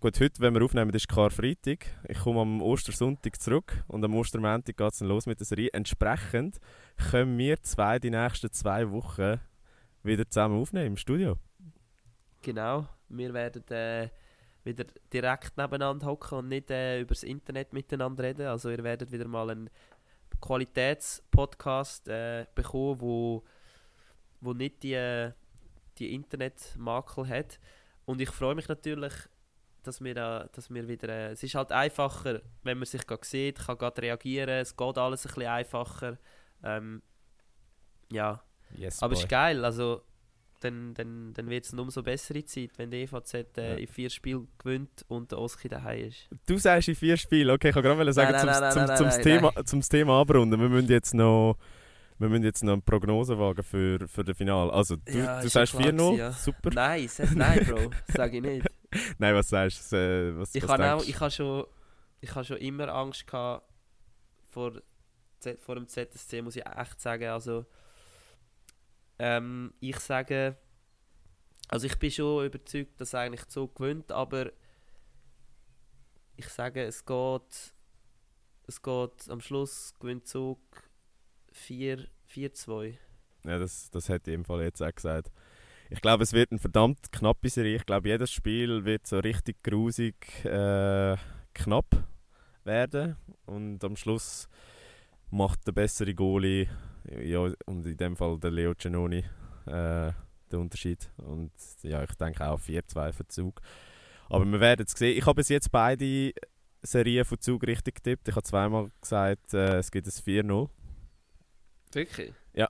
Gut, heute, wenn wir aufnehmen, ist Karfreitag. Ich komme am Ostersonntag zurück und am Ostermontag geht es dann los mit der Serie. Entsprechend können wir zwei die nächsten zwei Wochen wieder zusammen aufnehmen im Studio. Genau, wir werden äh, wieder direkt nebeneinander hocken und nicht äh, übers Internet miteinander reden. Also ihr werdet wieder mal einen Qualitätspodcast äh, bekommen, wo, wo nicht die, äh, die Internetmakel hat. Und ich freue mich natürlich, dass wir, äh, dass wir wieder... Äh, es ist halt einfacher, wenn man sich gerade sieht, kann gerade reagieren, es geht alles ein bisschen einfacher. Ähm, ja, Yes, aber es ist geil, also dann, dann, dann wird es eine umso bessere Zeit, wenn die EVZ äh, Ja. in vier Spielen gewinnt und der Oski daheim ist. Du sagst in vier Spielen, okay, ich kann gerade sagen, Nein, zum, nein, nein, zum, nein, zum, nein, Thema, zum Thema abrunden. Wir müssen jetzt noch, wir müssen jetzt noch eine Prognose wagen für, für das Finale. Also, du, Ja, du sagst klar 4-0, gewesen, ja. super. Nein, sag- nein, Bro, sage ich nicht. Nein, was sagst du? Äh, was, Ich habe habe schon, ich habe schon immer Angst gehabt vor, vor dem ZSC, muss ich echt sagen. Also, ähm, ich sage, also ich bin schon überzeugt, dass eigentlich Zug gewinnt, aber ich sage, es geht, es geht am Schluss gewinnt Zug 4 4-2. Ja, das, das hätte ich im Fall jetzt auch gesagt. Ich glaube, es wird eine verdammt knappe Serie. Ich glaube, jedes Spiel wird so richtig grusig äh, knapp werden. Und am Schluss macht der bessere Goalie, ja, und in dem Fall der Leo Genoni, äh, den Unterschied. Und ja, ich denke auch 4-2 für Zug. Aber wir werden es sehen. Ich habe bis jetzt beide Serien von Zug richtig getippt. Ich habe zweimal gesagt, äh, es gibt ein 4-0. Wirklich? Ja.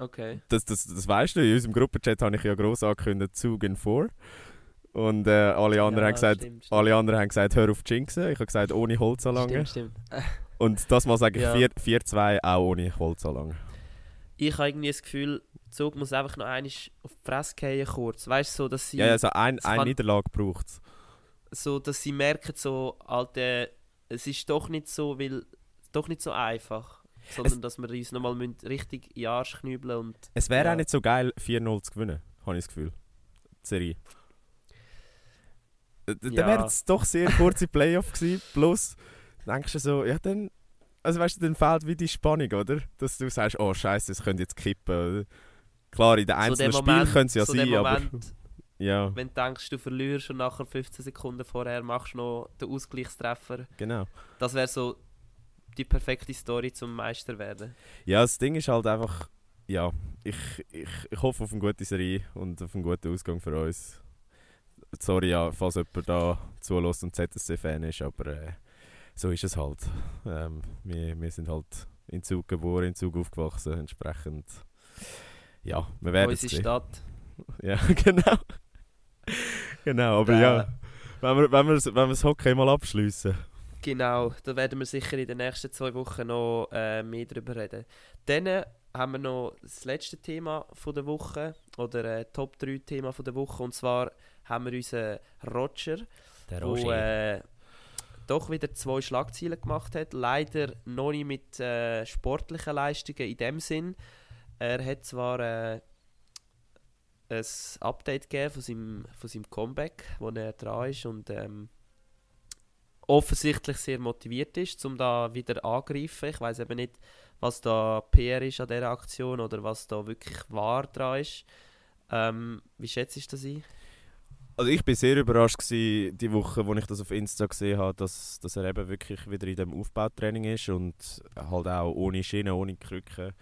Okay. das, das, das weißt du, in unserem Gruppenchat habe ich ja gross angekündigt, Zug in 4. Und äh, alle, anderen Ja, haben gesagt, stimmt, stimmt. alle anderen haben gesagt, hör auf zu jinxen. Ich habe gesagt, ohne Holzanlange. Stimmt, stimmt. Und das mal sage ich Ja. 4 4-2 auch ohne Holzanlange. Ich habe irgendwie das Gefühl, der Zug muss einfach noch einmal auf die Fresse fallen kurz. Weißt du, so, dass sie, Ja, also ein, es eine Niederlage braucht es. so, dass sie merken, so, Alter, es ist doch nicht so, weil, doch nicht so einfach. Sondern dass wir uns nochmal richtig in den Arsch knübeln und Es wäre Ja. auch nicht so geil, 4-0 zu gewinnen, habe ich das Gefühl. Die Serie. Äh, d- Dann Ja. wäre es doch sehr kurze Playoff gewesen. Plus, denkst du so, ja dann... Also weißt du, dann fehlt wie die Spannung, oder? Dass du sagst, oh scheiße, es könnte jetzt kippen. Oder? Klar, in den so einzelnen Spielen Moment, können es ja so sein, aber... Moment, Ja, wenn du denkst, du verlierst und nachher 15 Sekunden vorher machst du noch den Ausgleichstreffer. genau. Das wäre so die perfekte Story zum Meister werden. Ja, das Ding ist halt einfach... Ja, ich, ich, ich hoffe auf eine gute Serie und auf einen guten Ausgang für uns. Sorry, ja, falls jemand da zulässt und ZSC-Fan ist, aber äh, so ist es halt. Ähm, wir, wir sind halt in Zug geboren, in Zug aufgewachsen, entsprechend. Ja, wir werden Unsere sehen. Stadt. Ja, genau. genau, aber Äh, ja, wenn wir, wenn, wir, wenn wir das Hockey mal abschliessen. Genau, da werden wir sicher in den nächsten zwei Wochen noch äh, mehr darüber reden. Dann haben wir noch das letzte Thema von der Woche oder äh, Top 3 Thema von der Woche und zwar haben wir unseren Roger, Der wo äh, doch wieder zwei Schlagzeilen gemacht hat. Leider noch nicht mit äh, sportlichen Leistungen in dem Sinn. Er hat zwar äh, ein Update gegeben von seinem, von seinem Comeback, wo er dran ist und ähm, offensichtlich sehr motiviert ist, um da wieder angreifen. Ich weiß eben nicht, was da PR ist an dieser Aktion oder was da wirklich wahr dran ist. Ähm, wie schätzt du das ein? Also ich bin sehr überrascht gewesen, die Woche, wo ich das auf Insta gesehen habe, dass, dass er eben wirklich wieder in dem Aufbautraining ist und halt auch ohne Schiene, ohne Krücken,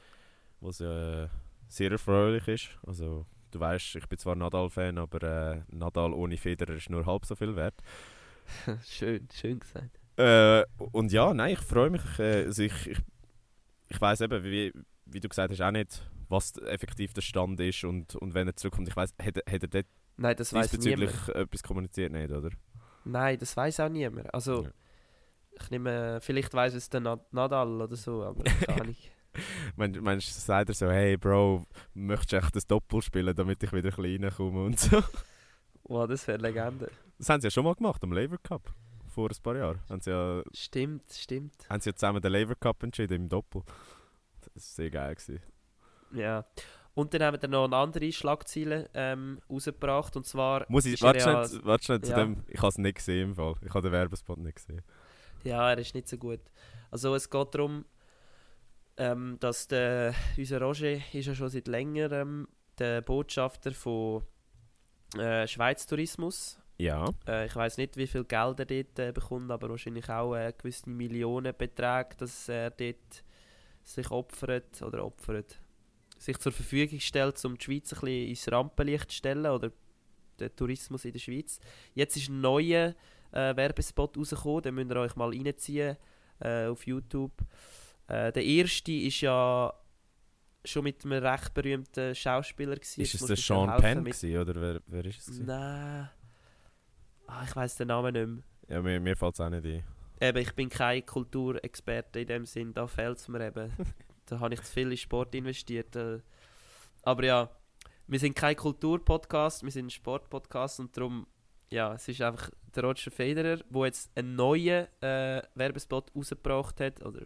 was äh, sehr erfreulich ist. Also du weißt, ich bin zwar Nadal-Fan, aber äh, Nadal ohne Federer ist nur halb so viel wert. schön, schön gesagt. Äh, und ja, nein, ich freue mich. Äh, also ich ich, ich weiß eben, wie, wie du gesagt hast, auch nicht, was effektiv der Stand ist und, und wenn er zurückkommt. Ich weiß, hat, hat er dort Nein, das weiß diesbezüglich niemand. etwas kommuniziert nicht, oder? Nein, das weiß auch niemand. Also, Ja. ich nehme, vielleicht weiß es der Na- Nadal oder so, aber gar nicht. Meinst du, sagt er so, hey Bro, möchtest du echt das Doppel spielen, damit ich wieder reinkomme und so? Wow, das wäre Legende. Das haben sie ja schon mal gemacht, am Labour Cup. Vor ein paar Jahren. Haben sie ja, Stimmt, stimmt. haben sie ja zusammen den Labour Cup entschieden im Doppel. Das war sehr geil. Gewesen. Ja. Und dann haben wir noch eine andere Schlagzeile ähm, rausgebracht und zwar... Muss ich, warte ja- schnell, warte schnell zu ja. dem, ich habe es nicht gesehen im Fall. Ich habe den Werbespot nicht gesehen. Ja, er ist nicht so gut. Also es geht darum, ähm, dass der, unser Roger ist ja schon seit längerem der Botschafter von äh, Schweiz Tourismus. Ja. Äh, ich weiß nicht, wie viel Geld er dort äh, bekommt, aber wahrscheinlich auch äh, gewisse Millionenbeträge, dass er dort sich opfert oder opfert, sich zur Verfügung stellt, um die Schweiz ein bisschen ins Rampenlicht zu stellen oder den Tourismus in der Schweiz. Jetzt ist ein neuer äh, Werbespot rausgekommen, den müsst ihr euch mal reinziehen äh, auf YouTube. Äh, der erste ist ja schon mit einem recht berühmten Schauspieler gewesen. Ist es der Sean Penn mit- gewesen, oder wer, wer ist es? gewesen? Nein. Ah, ich weiß den Namen nicht mehr. Ja, mir, mir fällt es auch nicht ein. Eben, ich bin kein Kulturexperte in dem Sinn, da fehlt es mir eben. da habe ich zu viel in Sport investiert. Äh. Aber ja, wir sind kein Kulturpodcast, wir sind ein Sportpodcast und darum, ja, es ist einfach der Roger Federer, der jetzt einen neuen äh, Werbespot rausgebracht hat, oder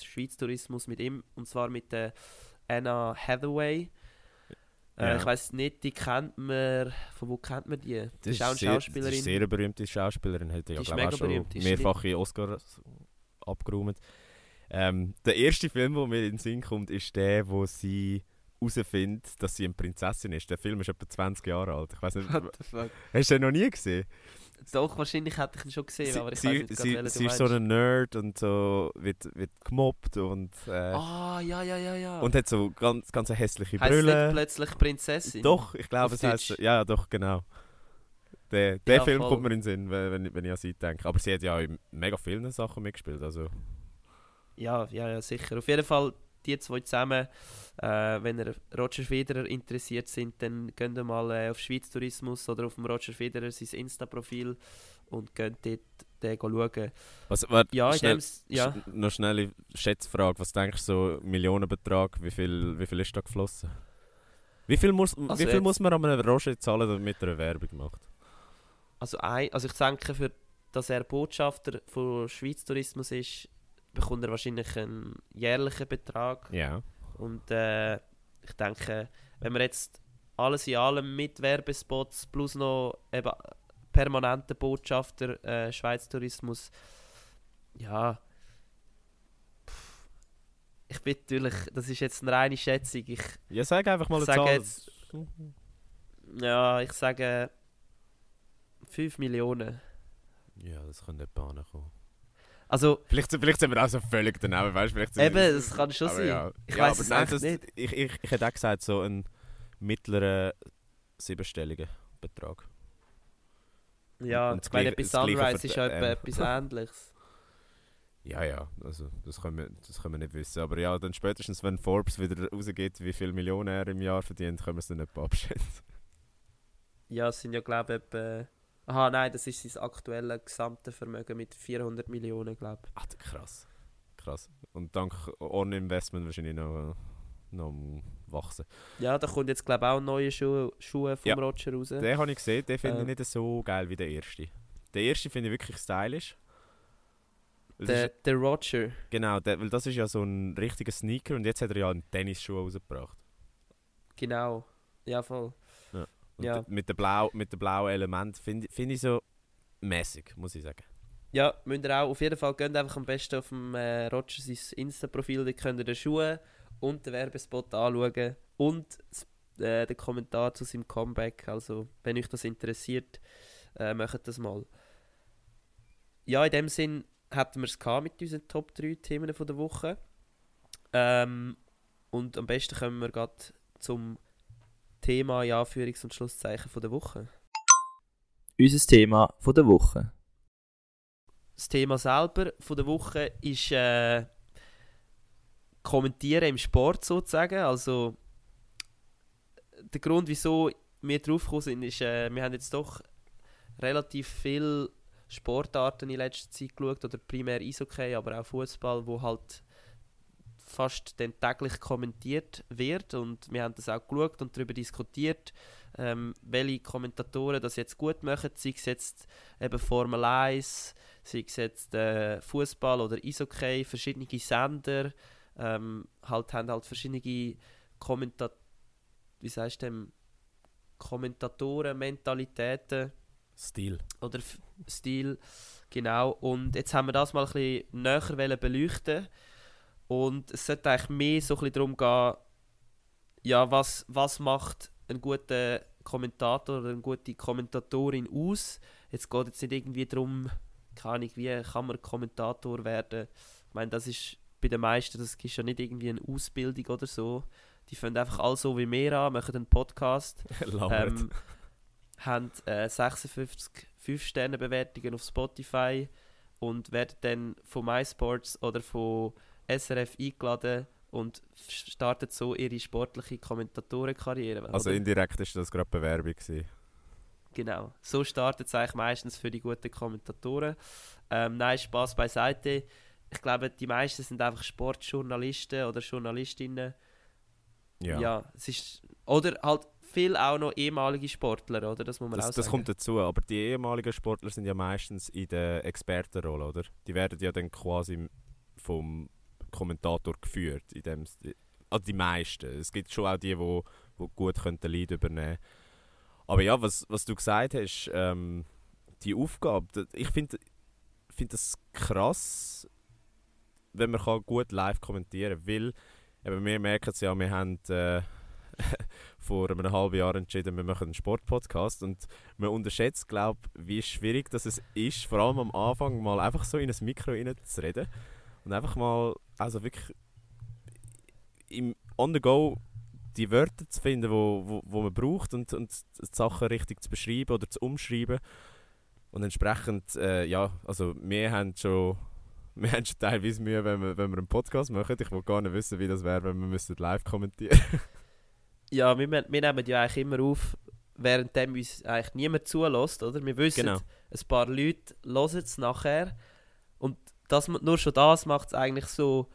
Schweiz Tourismus mit ihm, und zwar mit der Anna Hathaway. Äh, Ja. Ich weiß nicht, die kennt man, von wo kennt man die? Das ist auch eine sehr, das Schauspielerin. ist sehr eine berühmte Schauspielerin. Hat ja, Die ist glaub, mega auch schon berühmt, ist mehrfache Oscars abgeräumt. Ähm, der erste Film, der mir in den Sinn kommt, ist der, wo sie herausfindet, dass sie eine Prinzessin ist. Der Film ist etwa 20 Jahre alt. Ich weiß nicht, What the fuck? hast du den noch nie gesehen? Doch, wahrscheinlich hätte ich ihn schon gesehen, sie aber ich sie, nicht sie, sie ist so ein Nerd und so wird, wird gemobbt und, äh, Ah, ja, ja, ja, ja. und hat so ganz, ganz hässliche Heißt Brille. plötzlich Prinzessin? Doch, ich glaube, es heißt ja, ja, doch, genau. Der, der Ja, Film voll. kommt mir in den Sinn, wenn, wenn, wenn ich an sie denke. Aber sie hat ja in mega vielen Sachen mitgespielt. Also, Ja, ja, ja, sicher. Auf jeden Fall, die zwei zusammen. Äh, wenn ihr Roger Federer interessiert sind, dann geht ihr mal äh, auf Schweiz Tourismus oder auf dem Roger Federer sein Insta-Profil und könnt dort den schauen. Was, warte, Ja, schnell, dem, S- ja. sch- noch schnelle Schätzfrage. Was denkst du, so Millionenbetrag, wie viel, wie viel ist da geflossen? Wie viel muss, Also wie viel jetzt- muss man an einem Roger zahlen, damit er eine Werbung macht? Also, ein, also ich denke, für, dass er Botschafter von Schweiz Tourismus ist, bekommt er wahrscheinlich einen jährlichen Betrag. Ja. Und äh, ich denke, wenn wir jetzt alles in allem mit Werbespots plus noch eben permanenten Botschafter äh, Schweiz Tourismus, ja, pff, ich bin natürlich, das ist jetzt eine reine Schätzung. Ich, Ja, sag einfach mal eine Zahl. jetzt- ja, ich sage 5 Millionen. Ja, das könnte etwa ankommen. Also, Vielleicht, vielleicht sind wir auch so völlig daneben, weißt du? eben, das kann schon sein. Ja. Ich ja, aber es nein, das, nicht. Ich, ich, ich hätte auch gesagt, so einen mittleren siebenstelligen Betrag. Ja, ich meine, bei Sunrise ist ja etwa ähm. etwas Ähnliches. Ja, ja, also das können, wir, das können wir nicht wissen. Aber ja, dann spätestens, wenn Forbes wieder rausgeht, wie viel Millionen er im Jahr verdient, können wir es dann nicht abschätzen. Ja, es sind ja, glaube ich, etwa. Aha, nein, das ist sein aktuelles gesamte Vermögen mit 400 Millionen, glaube ich. Ach, krass. Krass. Und dank On Investment wahrscheinlich noch, noch am wachsen. Ja, da kommt jetzt, glaube ich, auch neue Schuhe, Schuhe vom Ja. Roger raus. Den habe ich gesehen, den finde Ähm. ich nicht so geil wie der erste. Der erste finde ich wirklich stylisch. Der, der Roger. genau, der, weil das ist ja so ein richtiger Sneaker und jetzt hat er ja einen Tennisschuh rausgebracht. Genau. Ja, voll. Ja. mit dem blau, mit dem blauen Element finde find ich so mäßig, muss ich sagen. Ja, müsst ihr auch. Auf jeden Fall geht einfach am besten auf dem äh, Roger sein Insta-Profil. Da könnt ihr den Schuhe und den Werbespot anschauen. Und äh, den Kommentar zu seinem Comeback. Also, wenn euch das interessiert, äh, macht das mal. Ja, in dem Sinn hatten wir es mit unseren Top 3 Themen von der Woche. Ähm, und am besten kommen wir gerade zum Thema in Anführungs- und Schlusszeichen von der Woche. Unser Thema von der Woche. Das Thema selber von der Woche ist äh, Kommentieren im Sport sozusagen. Also der Grund, wieso wir drauf gekommen sind, ist, äh, wir haben jetzt doch relativ viele Sportarten in letzter Zeit geschaut, oder primär Eishockey, aber auch Fußball, wo halt fast dann täglich kommentiert wird und wir haben das auch geschaut und darüber diskutiert, ähm, welche Kommentatoren das jetzt gut machen, sei es jetzt eben Formel 1, sei es jetzt äh, Fußball oder Eishockey, verschiedene Sender, ähm, halt haben halt verschiedene Kommentat wie sagst du dem Kommentatoren, Mentalitäten Stil. oder F- Stil, genau. Und jetzt haben wir das mal ein bisschen näher beleuchten und es sollte eigentlich mehr so ein bisschen darum gehen, ja, was, was macht ein guter Kommentator oder eine gute Kommentatorin aus? Jetzt geht es nicht irgendwie darum, keine Ahnung, wie kann man Kommentator werden. Ich meine, das ist bei den meisten, das ist ja nicht irgendwie eine Ausbildung oder so. Die fangen einfach alle so wie wir an, machen einen Podcast ähm, haben äh, 56 5-Sterne-Bewertungen auf Spotify und werden dann von MySports oder von SRF eingeladen und starten so ihre sportliche Kommentatorenkarriere. also oder? indirekt ist das gerade Bewerbung gewesen. Genau. So startet es eigentlich meistens für die guten Kommentatoren. Ähm, nein, Spaß beiseite. Ich glaube, die meisten sind einfach Sportjournalisten oder Journalistinnen. Ja. Ja. es ist, oder halt viel auch noch ehemalige Sportler, oder? Das muss man auch Das, sagen. das kommt dazu, aber die ehemaligen Sportler sind ja meistens in der Expertenrolle, oder? Die werden ja dann quasi vom Kommentator geführt. In dem, also die meisten. Es gibt schon auch die, die wo, gut können Lead übernehmen Aber ja, was, was du gesagt hast, ähm, die Aufgabe, ich finde find das krass, wenn man kann gut live kommentieren kann, weil eben, wir merken es ja, wir haben äh, vor einem halben Jahr entschieden, wir machen einen Sportpodcast und man unterschätzt, glaube wie schwierig das ist, vor allem am Anfang mal einfach so in ein Mikro zu reden und einfach mal, also wirklich im on the go die Wörter zu finden, wo, wo, wo man braucht und, und die Sachen richtig zu beschreiben oder zu umschreiben und entsprechend, äh, ja, also wir haben schon wir haben schon teilweise Mühe, wenn wir, wenn wir einen Podcast machen. Ich will gar nicht wissen, wie das wäre, wenn wir müssen live kommentieren Ja, wir, wir nehmen ja eigentlich immer auf, während uns eigentlich niemand zulässt, oder? Wir wissen, Genau. ein paar Leute hören es nachher und das, nur schon das macht es eigentlich so,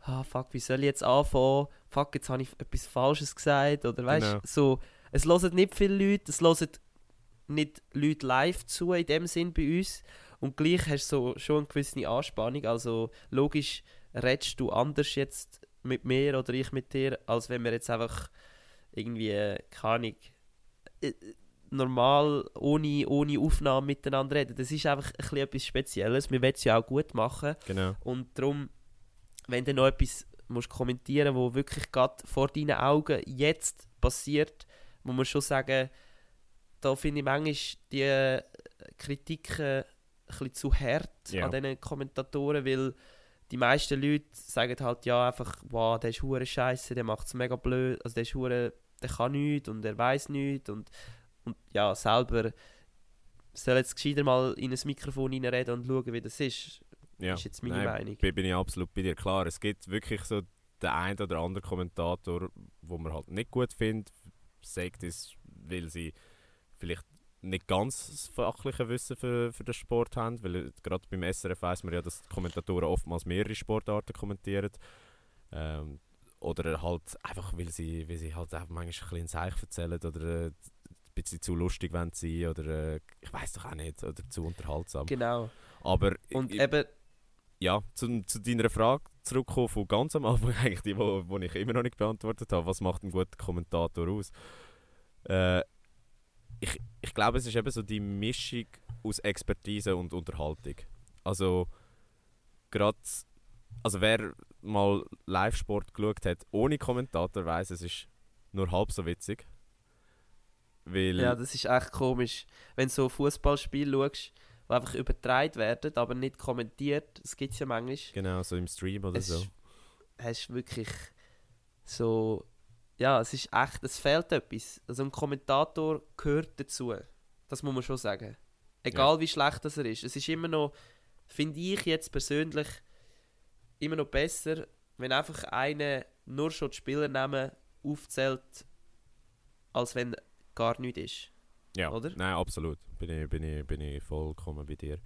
ah fuck, wie soll ich jetzt anfangen? Fuck, jetzt habe ich etwas Falsches gesagt, oder weißt du, Genau. so, es hören nicht viele Leute, es hören nicht Leute live zu in dem Sinn bei uns und gleich hast du so schon eine gewisse Anspannung, also logisch redest du anders jetzt mit mir oder ich mit dir, als wenn wir jetzt einfach irgendwie, keine Ahnung, äh, normal ohne, ohne Aufnahme miteinander reden. Das ist einfach ein bisschen etwas Spezielles. Wir wollen es ja auch gut machen. Genau. Und darum, wenn du noch etwas musst kommentieren wo wirklich gerade vor deinen Augen jetzt passiert, muss man schon sagen, da finde ich manchmal die äh, Kritiken ein bisschen zu hart Ja. an diesen Kommentatoren, weil die meisten Leute sagen halt ja einfach, wow, der ist hure scheiße, der macht es mega blöd, also der ist hure, der kann nichts und er weiß nichts und, und ja, selber soll jetzt gescheiter mal in ein Mikrofon reinreden und schauen, wie das ist. Ja. Ist jetzt meine Nein, Meinung. Bin, bin ich absolut bei dir. Klar, es gibt wirklich so den einen oder anderen Kommentator, wo man halt nicht gut findet, sagt es, weil sie vielleicht nicht ganz das fachliche Wissen für, für den Sport haben, weil äh, gerade beim SRF weiß man ja, dass Kommentatoren oftmals mehrere Sportarten kommentieren. Ähm, oder halt einfach, weil sie, weil sie halt einfach manchmal ein bisschen Seich erzählen oder äh, ein bisschen zu lustig wollen sein oder äh, ich weiß doch auch nicht, oder zu unterhaltsam. Genau. Aber Und ich- eben, ja, zu, zu deiner Frage zurückkommen von ganz am Anfang, eigentlich die, wo, wo ich immer noch nicht beantwortet habe. Was macht einen guten Kommentator aus? Äh, ich, ich glaube, es ist eben so die Mischung aus Expertise und Unterhaltung. Also, gerade, also wer mal Live-Sport geschaut hat ohne Kommentator, weiß es ist nur halb so witzig. Weil, ja, das ist echt komisch. Wenn du so Fußballspiele schaust, die einfach übertragen werden, aber nicht kommentiert, das gibt es ja manchmal. genau, so im Stream oder es so. hast wirklich so. Ja, es ist echt, es fehlt etwas. Also ein Kommentator gehört dazu. Das muss man schon sagen. Egal wie schlecht das er ist. Es ist immer noch, finde ich jetzt persönlich, immer noch besser, wenn einfach einer nur schon die Spielernamen aufzählt, als wenn gar nichts ist. Ja, Oder? Nein, absolut. Bin ich, bin, ich, bin ich vollkommen bei dir.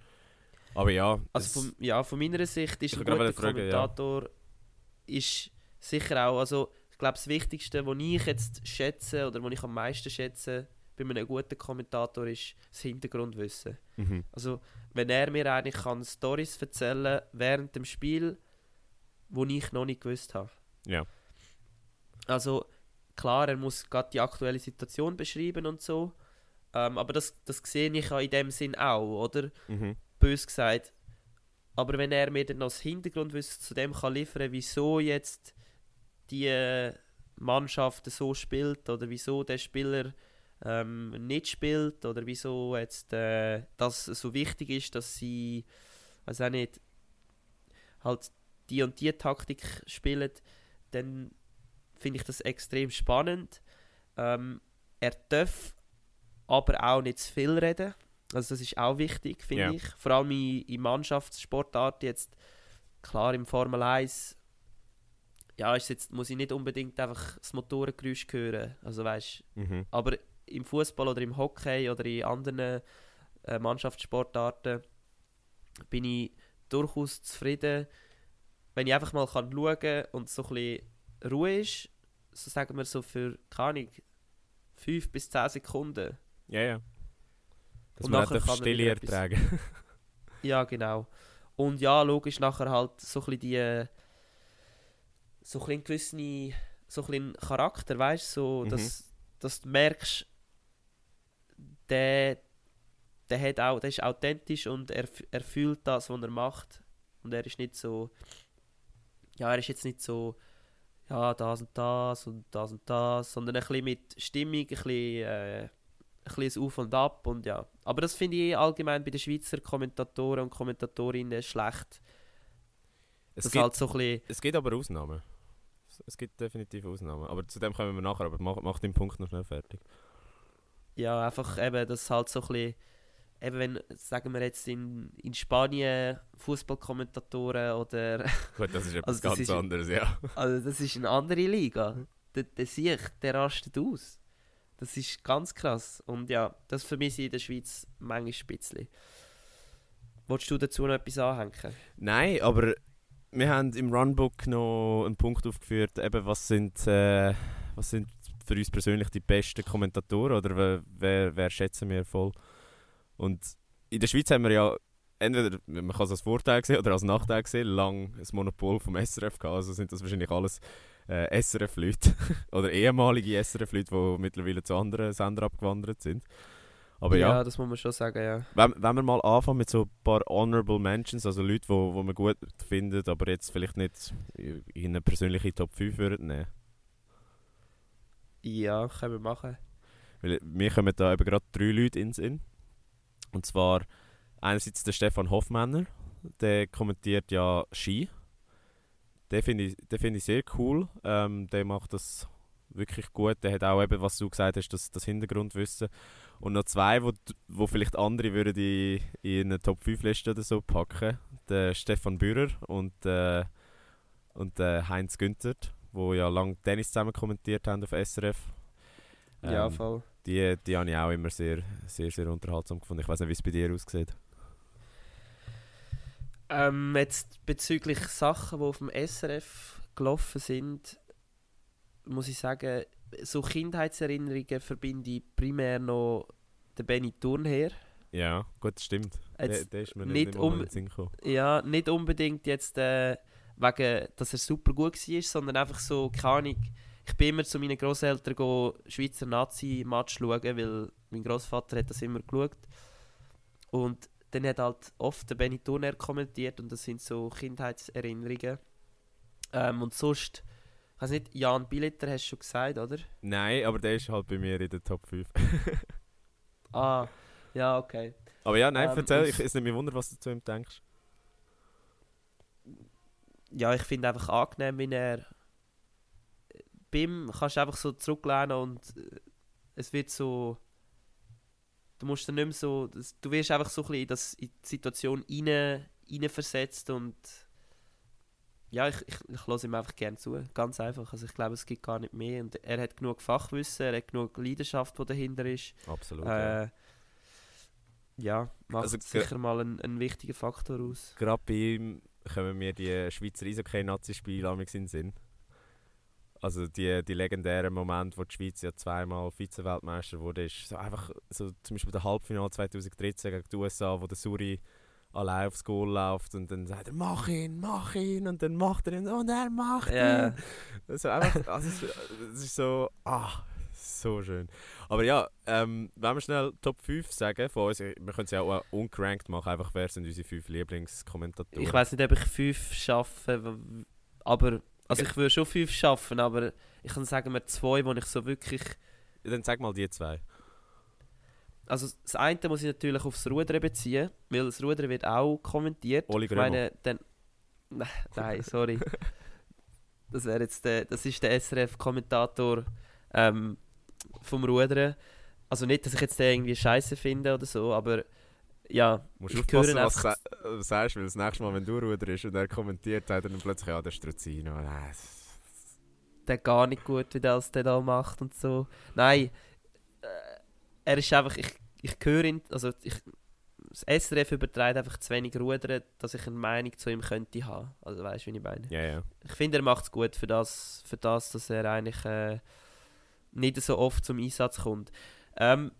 Aber ja, Also von, ja, von meiner Sicht ist ein guter gerade fragen, ja. Kommentator ist sicher auch, also ich glaube das Wichtigste, was ich jetzt schätze oder was ich am meisten schätze bei einem guten Kommentator ist das Hintergrundwissen. mhm. Also wenn er mir eigentlich kann Stories erzählen während dem Spiel, wo ich noch nicht gewusst habe. ja. Also klar, er muss gerade die aktuelle Situation beschreiben und so, ähm, aber das, das sehe ich ja in dem Sinn auch, oder? Mhm. bös gesagt. Aber wenn er mir dann noch das Hintergrundwissen zu dem kann liefern, wieso jetzt die äh, Mannschaft so spielt oder wieso der Spieler ähm, nicht spielt oder wieso jetzt äh, das so wichtig ist, dass sie, weiß auch nicht, halt die und die Taktik spielen, dann finde ich das extrem spannend. Ähm, er darf aber auch nicht zu viel reden. Also das ist auch wichtig, finde Ja. ich. Vor allem in, in Mannschaftssportarten jetzt, klar im Formel 1, ja, ist jetzt, muss ich nicht unbedingt einfach das Motorengeräusch hören. Also weißt, Mhm. aber im Fußball oder im Hockey oder in anderen äh, Mannschaftssportarten bin ich durchaus zufrieden, wenn ich einfach mal kann schauen und so ein bisschen Ruhe ist, so sagen wir so für, keine Ahnung, 5 bis 10 Sekunden. Ja, ja. Dass Und man nachher kann man Stille ertragen. Ja, genau. Und ja, logisch nachher halt so ein bisschen die so ein bisschen gewisse so ein bisschen Charakter, weißt so, Mhm. dass, dass du merkst, der, der, hat auch, der ist authentisch und er, er fühlt das, was er macht. Und er ist nicht so, ja, er ist jetzt nicht so, ja, das und das und das und das, sondern ein bisschen mit Stimmung, ein bisschen, äh, ein bisschen Auf und Ab und ja. Aber das finde ich allgemein bei den Schweizer Kommentatoren und Kommentatorinnen schlecht. Es gibt, halt so bisschen, es gibt aber Ausnahmen. Es- Es gibt definitiv Ausnahmen. Aber zu dem kommen wir nachher. Aber mach, mach den Punkt noch schnell fertig. ja, einfach eben, dass halt so ein bisschen, eben wenn, sagen wir jetzt in, in Spanien Fußballkommentatoren oder Gut, das ist etwas Also ganz ist- anderes, ja. also das ist eine andere Liga. Der, der Sieg, der rastet aus. Das ist ganz krass. Und ja, das vermisse ich in der Schweiz manchmal ein bisschen. Wolltest du dazu noch etwas anhängen? Nein, aber wir haben im Runbook noch einen Punkt aufgeführt, eben was sind, äh, was sind für uns persönlich die besten Kommentatoren oder wer, wer, wer schätzen wir voll. Und in der Schweiz haben wir ja entweder, man kann es als Vorteil sehen oder als Nachteil sehen, lang das Monopol vom SRF gehabt, also sind das wahrscheinlich alles äh, SRF-Leute oder ehemalige SRF-Leute, die mittlerweile zu anderen Sendern abgewandert sind. Aber ja, das muss man schon sagen, ja. wenn, wenn wir mal anfangen mit so ein paar Honorable Mentions, also Leute, die wo, wo man gut findet, aber jetzt vielleicht nicht in eine persönliche Top 5 würden nehmen. Ja, können wir machen. Weil mir kommen da eben gerade drei Leute ins Sinn. Und zwar einerseits der Stefan Hoffmanner, der kommentiert ja Ski. Den finde ich, den finde ich sehr cool. Ähm, der macht das wirklich gut. Der hat auch eben, was du gesagt hast, das, das Hintergrundwissen. Und noch zwei, wo, wo vielleicht andere würden in, in eine Top 5 Liste oder so packen. Der Stefan Bührer und, äh, und der Heinz Günther, wo ja lange Tennis zusammen kommentiert haben auf SRF. ja, Ähm, voll. Die, die habe ich auch immer sehr, sehr, sehr unterhaltsam gefunden. Ich weiß nicht, wie es bei dir aussieht. Ähm, jetzt bezüglich Sachen, die auf dem SRF gelaufen sind, muss ich sagen, so Kindheitserinnerungen verbinde ich primär noch den Benny Thurnherr. Ja, gut, stimmt. Der, Jetzt der ist mir nicht nicht, um-. Ja, nicht unbedingt jetzt äh, wegen, dass er super gut war, sondern einfach so, keine Ahnung, ich bin immer zu meinen Großeltern go Schweizer Nazi-Match schauen, weil mein Großvater hat das immer geschaut. Und dann hat halt oft der Benny Turner kommentiert und das sind so Kindheitserinnerungen. Ähm, und sonst, ich weiß nicht, Jan Billeter hast du schon gesagt, oder? Nein, aber der ist halt bei mir in der Top 5. Ah, ja, okay. aber ja, nein, Ähm, erzähl. Ich, es nimmt mich wunder, was du zu ihm denkst. ja, ich finde einfach angenehm, wenn er beim kannst du einfach so zurücklehnen und äh, es wird so du musst dann nicht mehr so du wirst einfach so ein bisschen in, das, in die Situation rein, rein versetzt und ja, ich, ich, ich höre ihm einfach gerne zu, ganz einfach, also ich glaube, es gibt gar nicht mehr und er hat genug Fachwissen, er hat genug Leidenschaft, die dahinter ist Absolut. ja. äh, ja, macht Also, sicher mal einen, einen wichtigen Faktor aus. Gerade bei ihm kommen mir die Schweizer Eishockey-Nazi-Spiele in den Sinn. Also die, die legendären Momente, wo die Schweiz ja zweimal Vize-Weltmeister wurde, ist so einfach so zum Beispiel der Halbfinale 2013 gegen die USA, wo der Suri allein aufs Goal läuft und dann sagt er, mach ihn, mach ihn und dann macht er ihn und er macht ihn. Das ist einfach, also es, ist- es ist so, ah, so schön. Aber ja, ähm, wenn wir schnell Top 5 sagen von uns, wir können es ja auch ungerankt machen, einfach wer sind unsere fünf Lieblingskommentatoren. Ich weiß nicht, ob ich fünf schaffe, w- aber also ich würde schon fünf schaffen, aber ich kann sagen wir zwei, wo ich so wirklich, Dann sag mal die zwei. also das eine muss ich natürlich aufs Rudern beziehen, weil das Rudern wird auch kommentiert. Oli ich meine, dann, nein, nein, sorry, das wäre jetzt der, das ist der SRF-Kommentator ähm, vom Rudern. Also nicht, dass ich jetzt den irgendwie scheiße finde oder so, aber ja, Musst ich höre was du einfach- sa- äh, sagst, weil das nächste Mal, wenn du ruderst und er kommentiert, sagt er dann plötzlich, ja, der Struzino. Nein, das- der gar nicht gut, wie das der da macht und so. Nein, äh, er ist einfach, ich, ich höre ihn, also ich, das SRF übertreibt einfach zu wenig Rudern, dass ich eine Meinung zu ihm könnte haben. Also weißt du, wie ich meine? Ja, ja. Ich finde, er macht es gut für das, für das, dass er eigentlich äh, nicht so oft zum Einsatz kommt. Ähm,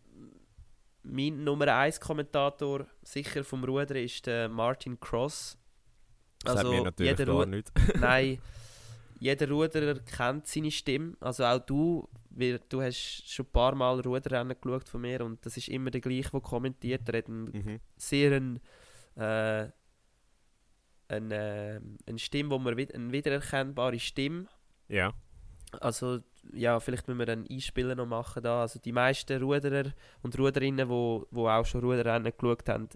mein Nummer 1 Kommentator, sicher vom Rudern, ist der Martin Cross. Das sagt mir natürlich jeder gar nichts. Nein, jeder Ruderer kennt seine Stimme. Also auch du, weil du hast schon ein paar Mal Ruderrennen geschaut von mir und das ist immer der gleiche, der kommentiert. Er hat einen Mhm. sehr einen, äh, eine, äh, eine Stimme, wo man eine wiedererkennbare Stimme. Ja. Also ja, vielleicht müssen wir ein Einspielen noch machen da. Also die meisten Ruderer und Ruderinnen, wo, wo auch schon Ruderrennen geschaut haben,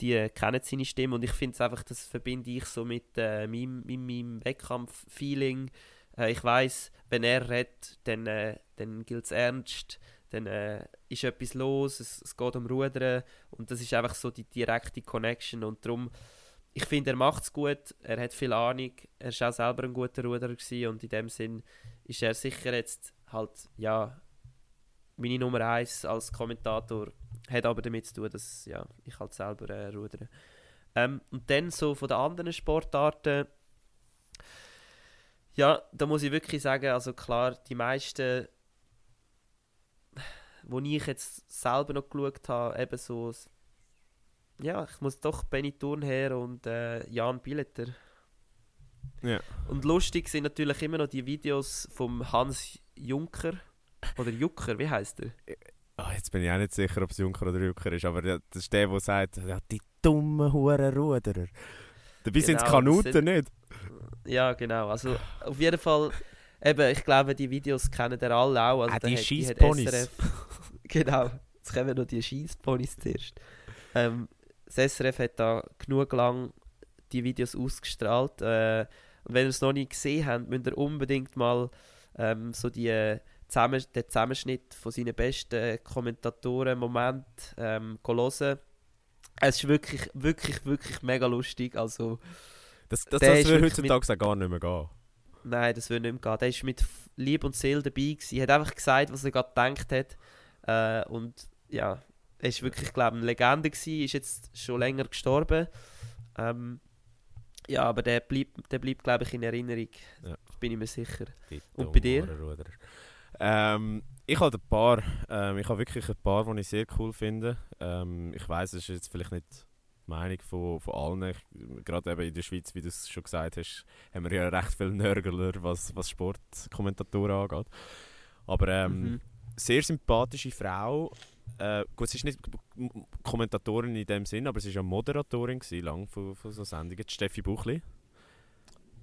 die kennen seine Stimme und ich finde es einfach, das verbinde ich so mit äh, meinem, meinem, meinem Wettkampf-Feeling. Äh, ich weiß, wenn er redet, dann, äh, dann gilt es ernst. dann äh, ist etwas los, es, es geht um Rudern und das ist einfach so die direkte Connection und darum, ich finde, er macht es gut, er hat viel Ahnung, er ist auch selber ein guter Ruderer gewesen und in dem Sinn ist er sicher jetzt halt, ja, meine Nummer 1 als Kommentator, hat aber damit zu tun, dass ja, ich halt selber äh, rudere. Ähm, und dann so von den anderen Sportarten, ja, da muss ich wirklich sagen, also klar, die meisten wo ich jetzt selber noch geschaut habe, eben so, ja, ich muss doch Benny Thurnherr und äh, Jan Billeter. Ja. Und lustig sind natürlich immer noch die Videos vom Hans Juncker oder Jucker, wie heißt er? Oh, jetzt bin ich auch nicht sicher, ob es Junker oder Jucker ist, aber das ist der, der sagt, ja, die dummen Huren Ruderer. Dabei Genau, sind es Kanuten sind- nicht. Ja, genau. Also auf jeden Fall, eben, ich glaube, die Videos kennen ihr alle auch. Also Ah, die Scheissponys. SRF genau, jetzt kommen noch die Scheissponys zuerst. Ähm, das SRF hat da genug lang die Videos ausgestrahlt. Äh, und wenn ihr es noch nicht gesehen habt, müsst ihr unbedingt mal ähm, so die, äh, Zusammen den Zusammenschnitt von seinen besten Kommentatoren Moment ähm, hören. Es ist wirklich, wirklich, wirklich mega lustig. Also, Das, das, das würde heutzutage auch gar nicht mehr gehen. Nein, das würde nicht mehr gehen. Der ist mit F- Lieb und Seele dabei. Er hat einfach gesagt, was er gerade gedacht hat. Äh, und ja, ist wirklich, glaube ich, eine Legende gewesen. Ist jetzt schon länger gestorben. Ähm, ja, aber der bleibt, der bleibt glaube ich, in Erinnerung. Ja. Bin ich mir sicher. Die Und bei dir? Ähm, ich habe ein paar, ähm, ich habe wirklich ein paar, die ich sehr cool finde. Ähm, ich weiß, es ist jetzt vielleicht nicht die Meinung von, von allen. Ich, gerade eben in der Schweiz, wie du es schon gesagt hast, haben wir ja recht viele Nörgler, was, was Sportkommentatoren angeht. Aber ähm, Mhm. sehr sympathische Frau. Äh, gut, sie ist nicht Kommentatorin in dem Sinn, aber sie war ja Moderatorin gewesen, lang von, von so Sendungen. Die Steffi Buchli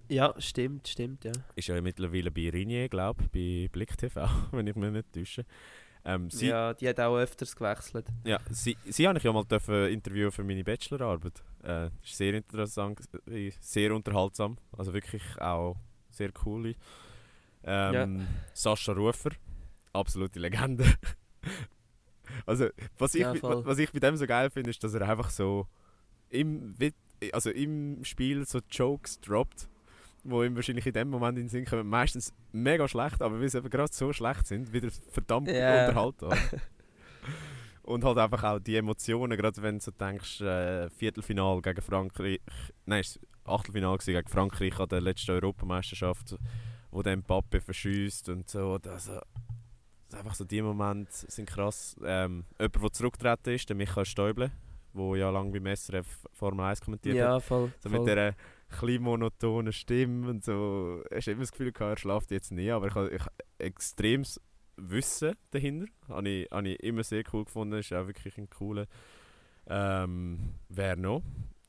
Ja, stimmt, stimmt, ja. ist ja mittlerweile bei Ringier, glaube ich, bei Blick TV, wenn ich mich nicht täusche. Ähm, sie, ja. Ja, die hat auch öfters gewechselt. sie, sie habe ich ja mal dürfen interviewen für meine Bachelorarbeit. Äh, ist sehr interessant, äh, sehr unterhaltsam, also wirklich auch sehr cool. Ähm, Sascha Rufer, absolute Legende. Also was ich, Ja, was ich bei dem so geil finde, ist, dass er einfach so im, also im Spiel so Jokes droppt, wo ihm wahrscheinlich in dem Moment in den Sinn kommen. Meistens mega schlecht, aber weil sie eben gerade so schlecht sind, wieder verdammt Ja. unterhalten. Und halt einfach auch die Emotionen, gerade wenn du so denkst, äh, Viertelfinal gegen Frankreich, nein, es Achtelfinal gegen Frankreich an der letzten Europameisterschaft, wo der Mbappe verschießt und so. Also, einfach so die Momente sind krass. Ähm, jemand, der zurückgetreten ist, der Michael Stäuble, der ja lange beim SRF Formel 1 kommentiert hat. Ja, voll. So voll. mit dieser klein monotonen Stimme und so. Hast du immer das Gefühl gehabt, er schläft jetzt nie, aber ich habe extremes Wissen dahinter. Habe ich, habe ich immer sehr cool gefunden. Ist auch wirklich ein cooler. Ähm, wer noch?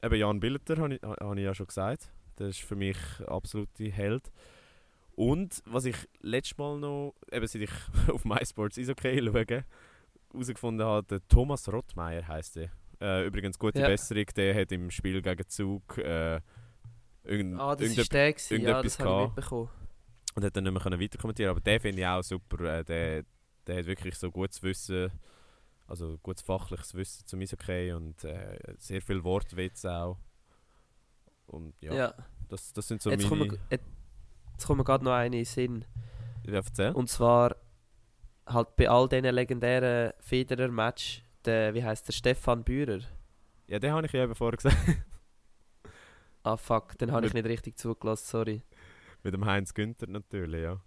Eben Jan Billeter, habe ich, habe ich ja schon gesagt. Das ist für mich absolute Held. Und was ich letztes Mal noch, eben seit ich auf MySports Eishockey schaue, herausgefunden habe, der Thomas Rottmeier heisst er. Äh, übrigens, gute Ja. Besserung, der hat im Spiel gegen Zug äh, irgend, Ah, das irgende- ist der gewesen. Ja, irgendetwas das mitbekommen. und hat dann nicht mehr weiter kommentieren. Aber den finde ich auch super. Äh, der, der hat wirklich so gutes Wissen, also gutes fachliches Wissen zum Eishockey und äh, sehr viel Wortwitz auch. Und ja, Ja. Das, das sind so Jetzt meine... jetzt kommt mir gerade noch eine in den Sinn. Ja, erzähl. Und zwar halt bei all diesen legendären Federer-Match, der, wie heißt der, Stefan Bührer. Ja, den habe ich ja eben vorher gesagt. Ah fuck, den habe ich nicht richtig zugelassen, sorry. Mit dem Heinz Günther natürlich, ja.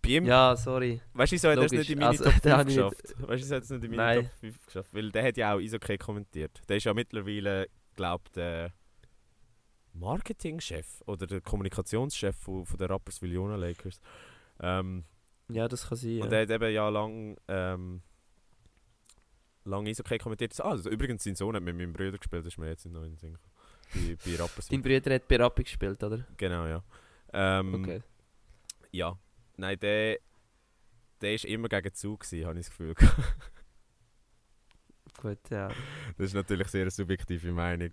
Bei ihm, Ja, sorry. weißt du, wieso hat er es nicht in meine Also, Top 5 den habe ich nicht- geschafft? Weißt du, wieso hat es nicht in meine Nein. Top 5 geschafft? Weil der hat ja auch Eishockey kommentiert. Der ist ja mittlerweile, glaube ich, der Marketingchef oder der Kommunikationschef von, von der Rapperswil Jona Lakers. Ähm, Ja, das kann sein. Und Ja. er hat eben ja lang, ähm, lang Eishockey kommentiert. Ah, also, übrigens, sein Sohn hat mit meinem Bruder gespielt, das ist mir jetzt in den Sinn. Bei, bei Rapperswil. Dein Bruder hat bei Rappi gespielt, oder? Genau, ja. Ähm, Okay. Ja. Nein, der, der ist immer gegen Zug gewesen, habe ich das Gefühl. Gut, ja. Das ist natürlich sehr eine subjektive Meinung.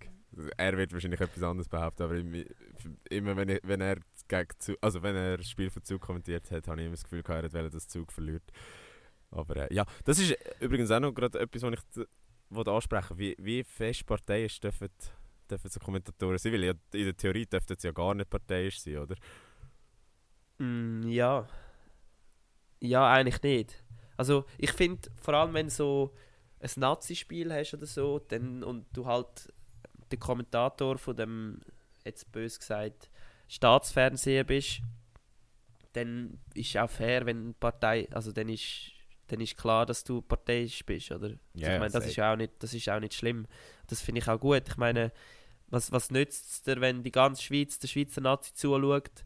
Er wird wahrscheinlich etwas anderes behaupten, aber im- immer wenn, ich, wenn er gegen Zug, also wenn er das Spiel von Zug kommentiert hat, habe ich immer das Gefühl gehabt, er wollte, dass Zug verliert. Aber äh, ja, das ist übrigens auch noch gerade etwas, was ich wollte ansprechen wie, wie fest parteiisch dürfen, dürfen so Kommentatoren sein? Weil ja, in der Theorie dürften sie ja gar nicht parteiisch sein, oder? Mm, ja. Ja, eigentlich nicht. Also ich finde, vor allem wenn so ein Nazi-Spiel hast oder so, dann, und du halt der Kommentator von dem, jetzt bös gesagt, Staatsfernsehen bist, dann ist auch fair, wenn eine Partei, also dann ist, dann ist klar, dass du parteiisch bist, oder? Also Ja, ich meine, das ist auch nicht, das ist auch nicht schlimm. Das finde ich auch gut. Ich meine, was, was nützt es dir, wenn die ganze Schweiz der Schweizer Nazi zuschaut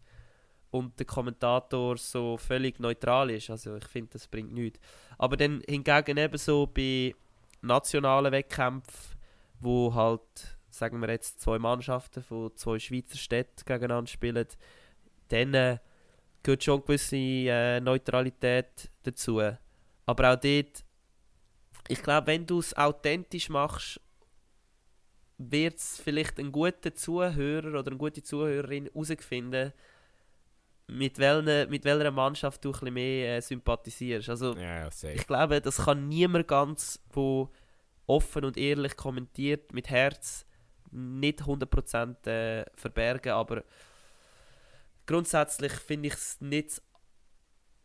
und der Kommentator so völlig neutral ist? Also ich finde, das bringt nichts. Aber dann hingegen eben so bei nationalen Wettkämpfen, wo halt, sagen wir jetzt, zwei Mannschaften von zwei Schweizer Städten gegeneinander spielen, dann äh, gehört schon eine gewisse äh, Neutralität dazu. Aber auch dort, ich glaube, wenn du es authentisch machst, wird es vielleicht ein guter Zuhörer oder eine gute Zuhörerin herausfinden, mit, welchen, mit welcher Mannschaft du ein bisschen mehr äh, sympathisierst. Also, Ja, ich glaube, das kann niemand ganz, wo offen und ehrlich kommentiert, mit Herz, nicht 100% äh, verbergen, aber grundsätzlich finde ich es nicht das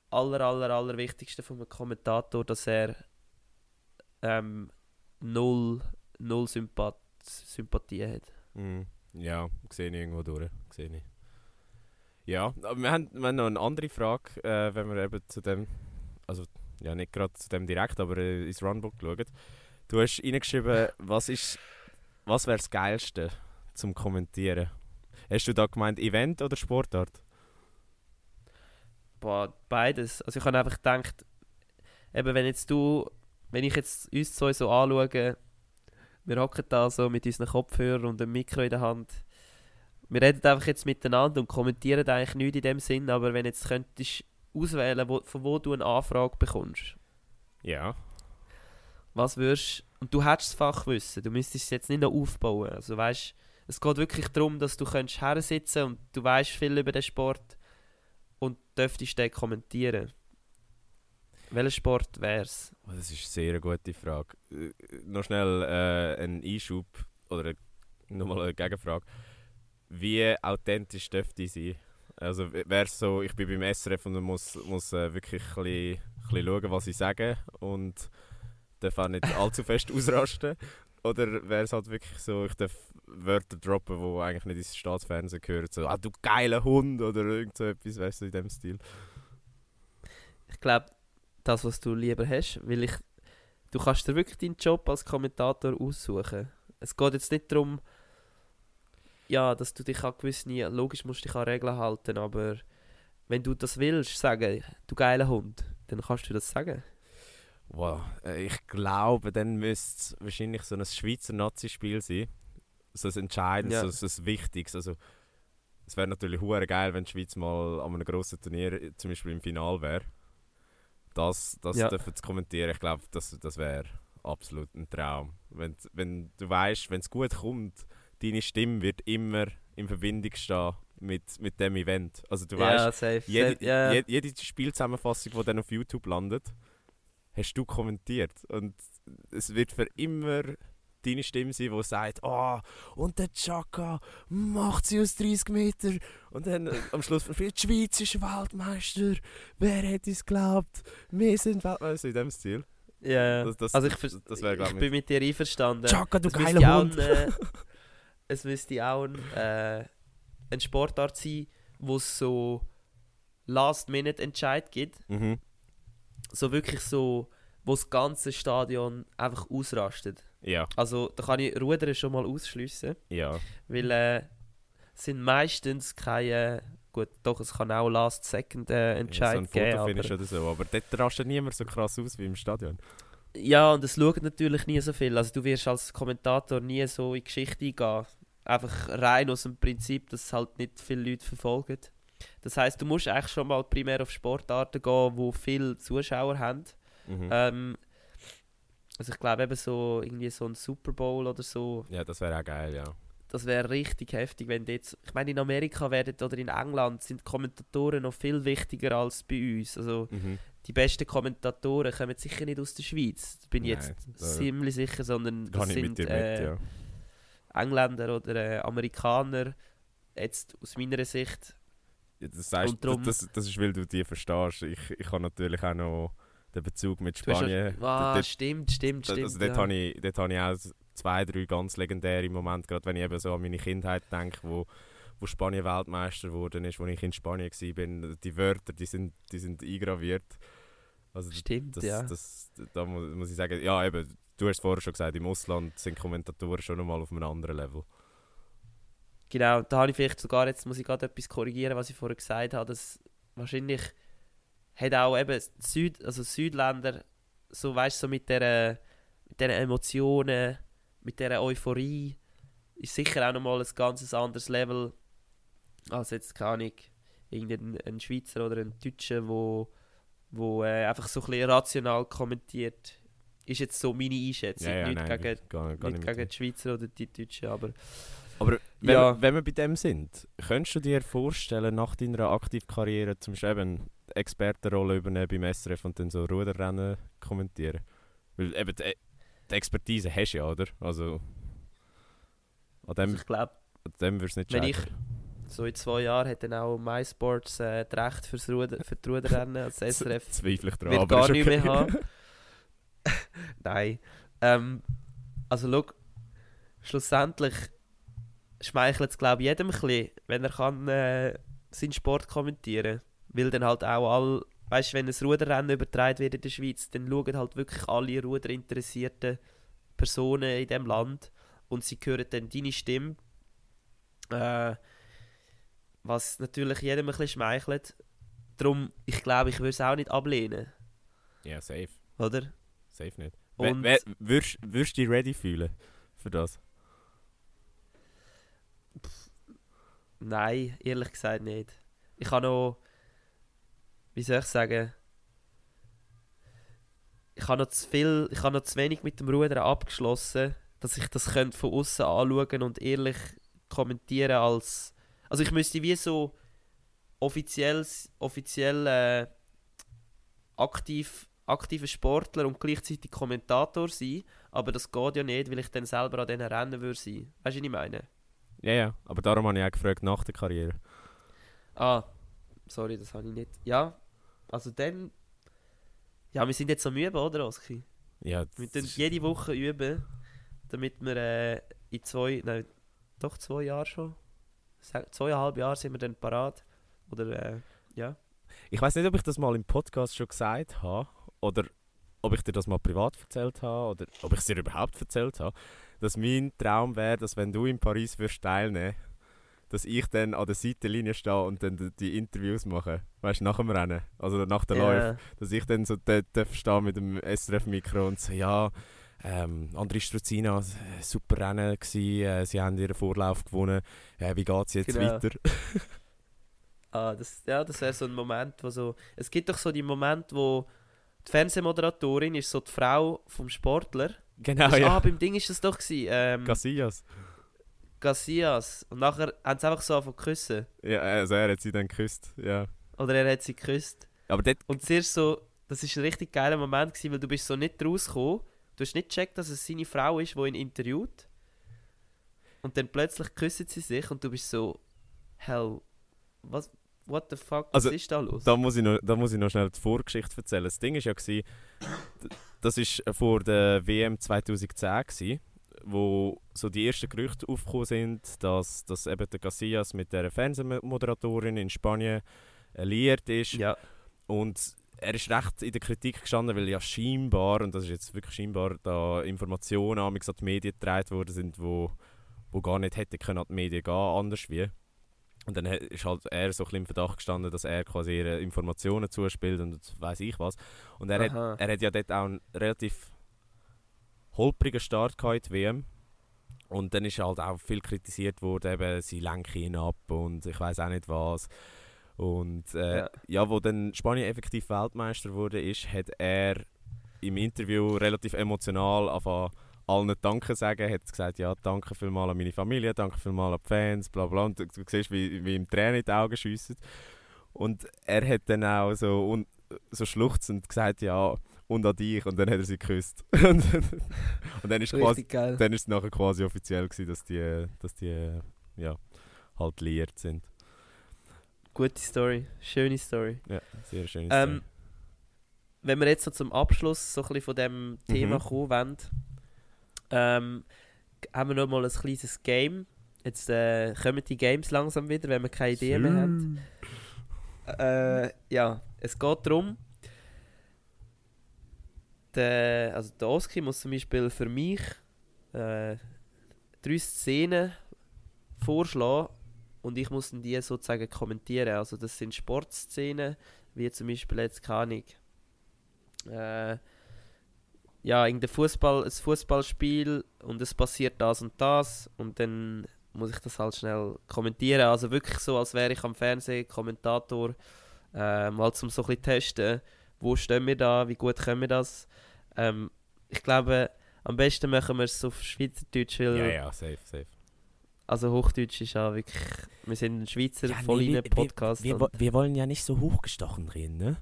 aller, aller, aller Wichtigste von einem Kommentator, dass er ähm, null, null Sympath Sympathie hat. Mhm. Ja, sehe ich irgendwo durch. Ich. Ja, wir haben, wir haben noch eine andere Frage, äh, wenn wir eben zu dem, also ja nicht gerade zu dem direkt, aber äh, ins Runbook schauen. Du hast reingeschrieben, was ist, was wäre das Geilste zum Kommentieren? Hast du da gemeint Event oder Sportart? Boah, beides. Also ich habe einfach gedacht, eben wenn jetzt du, wenn ich jetzt uns zwei so anschaue, wir hocken da so mit unseren Kopfhörern und einem Mikro in der Hand. Wir reden einfach jetzt miteinander und kommentieren eigentlich nichts in dem Sinn, aber wenn jetzt könntest auswählen, wo, von wo du eine Anfrage bekommst, Ja. was würdest und du hättest das Fachwissen, du müsstest es jetzt nicht noch aufbauen. Also weißt, es geht wirklich darum, dass du könntest hersitzen und du weißt viel über den Sport und dürftest den kommentieren. Welcher Sport wär's? Oh, das ist eine sehr gute Frage. Äh, noch schnell äh, ein Einschub oder nochmal eine Gegenfrage. Wie authentisch dürfte ich sein? Also wäre so, ich bin beim SRF und muss, muss äh, wirklich ein bisschen, ein bisschen schauen, was ich sage und darf auch nicht allzu fest ausrasten? Oder wäre es halt wirklich so, ich darf Wörter droppen, die eigentlich nicht ins Staatsfernsehen gehören, so «Ah, du geiler Hund» oder irgend so etwas, weißt du, in dem Stil. Ich glaube, das, was du lieber hast, weil ich, du kannst dir wirklich deinen Job als Kommentator aussuchen. Es geht jetzt nicht darum, ja, dass du dich an gewisse, logisch musst du dich an Regeln halten, aber wenn du das willst, sagen, du geiler Hund, dann kannst du das sagen. Wow, äh, ich glaube, dann müsste es wahrscheinlich so ein Schweizer Nazi-Spiel sein. So ein entscheidendes, Ja. so, ein wichtiges. Also, es wäre natürlich hure geil, wenn die Schweiz mal an einem grossen Turnier, äh, zum Beispiel im Final wäre. Das, das Ja. dürfen zu kommentieren, ich glaube, das, das wäre absolut ein Traum. Wenn, wenn du weißt, wenn es gut kommt, deine Stimme wird immer in Verbindung stehen mit, mit dem Event. Also du weißt, ja, safe. jede, je- jede Spielzusammenfassung, die dann auf YouTube landet, hast du kommentiert. Und es wird für immer deine Stimme sein, die sagt, ah, und der Chaka macht sie aus 30 Meter. Und dann äh, am Schluss von die Schweiz ist Weltmeister. Wer hätte es geglaubt? Wir sind Weltmeister in dem Stil. ja, ja. Das, das, also ich, das ich glaube bin mit dir einverstanden. Chaka, du geiler Hund. ein, äh, es müsste auch ein, äh, eine Sportart sein, wo es so Last-Minute-Entscheid gibt. Mhm. So wirklich so, wo das ganze Stadion einfach ausrastet. Ja, Also da kann ich Rudern schon mal ausschliessen, ja. weil äh, sind meistens keine, gut, doch es kann auch Last-Second-Entscheid so ein geben, Fotofinish aber oder so. Aber dort rastet niemand so krass aus wie im Stadion. Ja, und es schaut natürlich nie so viel. Also du wirst als Kommentator nie so in Geschichte eingehen. Einfach rein aus dem Prinzip, dass es halt nicht viele Leute verfolgen. Das heißt, du musst eigentlich schon mal primär auf Sportarten gehen, wo viele Zuschauer haben. Mhm. Ähm, also ich glaube eben so irgendwie so ein Super Bowl oder so, ja, das wäre auch geil, ja. das wäre richtig heftig, wenn jetzt, ich meine in Amerika werden oder in England sind Kommentatoren noch viel wichtiger als bei uns. Also Mhm. die besten Kommentatoren kommen sicher nicht aus der Schweiz. Da bin ich Nein, jetzt ziemlich sicher, sondern das mit sind dir äh, mit, ja. Engländer oder äh, Amerikaner. Jetzt aus meiner Sicht. Das, Und drum- das, das ist, weil du die verstehst. Ich, ich habe natürlich auch noch den Bezug mit Spanien. Ah, Dort- stimmt, stimmt, stimmt. also dort ja. habe ich, dort habe ich auch zwei, drei ganz legendäre Momente, gerade wenn ich eben so an meine Kindheit denke, wo, wo Spanien Weltmeister geworden ist, wo ich in Spanien war. Die Wörter, die sind, die sind eingraviert. Also Stimmt, das, ja. das, da muss, muss ich sagen, ja eben, du hast es vorher schon gesagt, im Ausland sind Kommentatoren schon nochmal auf einem anderen Level. Genau, da habe ich vielleicht sogar, jetzt muss ich gerade etwas korrigieren, was ich vorher gesagt habe, dass wahrscheinlich hat auch eben Süd, also Südländer, so weißt du, so mit der mit den Emotionen, mit der Euphorie, ist sicher auch nochmal ein ganz anderes Level als jetzt, keine Ahnung, irgendein ein Schweizer oder ein Deutscher, wo, wo äh, einfach so ein bisschen rational kommentiert. Ist jetzt so meine Einschätzung, nicht nein, gegen, gar, gar nicht nicht gegen die Schweizer oder die Deutschen, aber Aber wenn, Ja. wir, wenn wir bei dem sind, könntest du dir vorstellen, nach deiner Aktivkarriere zum Beispiel Expertenrolle übernehmen beim SRF und dann so Ruderrennen kommentieren? Weil eben die, die Expertise hast du ja, oder? Also an dem, also ich glaube, an dem würdest du nicht wenn ich scheitern. so in zwei Jahren hat dann auch MySports äh, das Recht fürs Ruder, für die Ruderrennen als SRF Zweifle ich dran, wird aber gar ist nicht okay. mehr haben. Nein. Ähm, also schau, schlussendlich schmeichelt es glaube ich jedem ein bisschen, wenn er kann äh, seinen Sport kommentieren Weil dann halt auch all, weißt du, wenn ein Ruderrennen übertragen wird in der Schweiz, dann schauen halt wirklich alle ruderinteressierten Personen in dem Land und sie hören dann deine Stimme. Äh, was natürlich jedem ein bisschen schmeichelt. Darum, ich glaube, ich würde es auch nicht ablehnen, Ja, safe. oder? Safe nicht. Und- wer, würdest, würdest du dich ready fühlen für das? Nein, ehrlich gesagt nicht. Ich habe noch, wie soll ich sagen, ich habe noch zu viel, ich habe noch zu wenig mit dem Rudern abgeschlossen, dass ich das könnte von außen anschauen und ehrlich kommentieren als, also ich müsste wie so offiziell, offiziell äh, aktiv, aktiver Sportler und gleichzeitig Kommentator sein, aber das geht ja nicht, weil ich dann selber an diesen Rennen würde sein. Weißt du, was ich meine? Ja, ja. Aber darum habe ich auch gefragt nach der Karriere. Ah, sorry, das habe ich nicht. Ja, also dann. Ja, wir sind jetzt am Üben, oder, Oski? Ja, Wir tun jede Woche üben, damit wir äh, in zwei, nein, doch zwei Jahren schon, zweieinhalb Jahre sind wir dann parat. Oder, äh, ja. Ich weiß nicht, ob ich das mal im Podcast schon gesagt habe oder ob ich dir das mal privat erzählt habe oder ob ich es dir überhaupt erzählt habe, dass mein Traum wäre, dass wenn du in Paris wirst teilnehmen, dass ich dann an der Seitenlinie stehe und dann die- Interviews mache, weißt du, nach dem Rennen, also nach der Läufe, Ja. dass ich dann so dort darf stehen mit dem SRF-Mikro und so, ja, ähm, André Struzina, äh, super Rennen gewesen, äh, sie haben ihren Vorlauf gewonnen, äh, wie geht es jetzt Genau. weiter? Ah, das, ja, das wäre so ein Moment, wo so. Es gibt doch so die Momente, wo die Fernsehmoderatorin ist so die Frau vom Sportler. Genau, Das- ja. Ah, beim Ding ist das doch gewesen. Ähm, Casillas. Casillas. Und nachher haben sie einfach so angefangen küssen. Ja, also er hat sie dann geküsst, ja. Oder er hat sie geküsst. Aber dort, Und zuerst so, das ist ein richtig geiler Moment gewesen, weil du bist so nicht rausgekommen. Du hast nicht gecheckt, dass es seine Frau ist, die ihn interviewt. Und dann plötzlich küssen sie sich und du bist so, hell, was, what the fuck, was Also, ist da los? da muss, ich noch, da muss ich noch schnell die Vorgeschichte erzählen. Das Ding war ja, gewesen, das war vor der WM 2010, gewesen, wo so die ersten Gerüchte aufgekommen sind, dass, dass eben der Casillas mit der Fernsehmoderatorin in Spanien alliiert ist. ja, Und er ist recht in der Kritik gestanden, weil ja scheinbar, und das ist jetzt wirklich scheinbar, da Informationen an die Medien getragen worden sind, wo, wo gar nicht hätte können an die Medien gehen, anders wie. Und dann ist halt er so ein bisschen im Verdacht gestanden, dass er quasi ihre Informationen zuspielt und weiß ich was. Und er hat, Aha. er hat ja dort auch einen relativ holprigen Start gehabt in die WM. Und dann ist halt auch viel kritisiert worden, eben, sie lenken ihn ab und ich weiß auch nicht was. Und äh, Ja. ja. wo dann Spanien effektiv Weltmeister wurde, ist, hat er im Interview relativ emotional angefangen, allen Danke sagen, hat gesagt, ja, danke vielmals an meine Familie, danke vielmals an die Fans, bla bla. Und du, du siehst, wie, wie ihm Tränen in die Augen schiessen. Und er hat dann auch so un so schluchzend gesagt, ja, und an dich. Und dann hat er sie geküsst. und, und dann ist quasi, geil. dann ist es nachher quasi offiziell gewesen, dass die, dass die ja, halt liiert sind. Gute Story. Schöne Story. Ja, sehr schön. Ähm, wenn wir jetzt so zum Abschluss so ein bisschen von dem Thema Mhm. kommen wollen, ähm, haben wir noch mal ein kleines Game. Jetzt äh, kommen die Games langsam wieder, wenn wir keine Ideen mehr haben. Äh, ja, es geht darum, der, also der Oski muss zum Beispiel für mich äh, drei Szenen vorschlagen und ich muss die sozusagen kommentieren. Also das sind Sportszenen, wie zum Beispiel jetzt keine Ahnung, äh, ja, in der Fußball, ein Fußballspiel und es passiert das und das und dann muss ich das halt schnell kommentieren. Also wirklich so, als wäre ich am Fernsehen Kommentator, äh, mal zum so ein bisschen testen, wo stehen wir da, wie gut können wir das. Ähm, ich glaube, am besten machen wir es auf Schweizerdeutsch, weil ja, ja, safe, safe. also Hochdeutsch ist ja wirklich, wir sind ein Schweizer Ja, nee, voll in Podcast. Wir, wir, wir wollen ja nicht so hochgestochen reden, ne?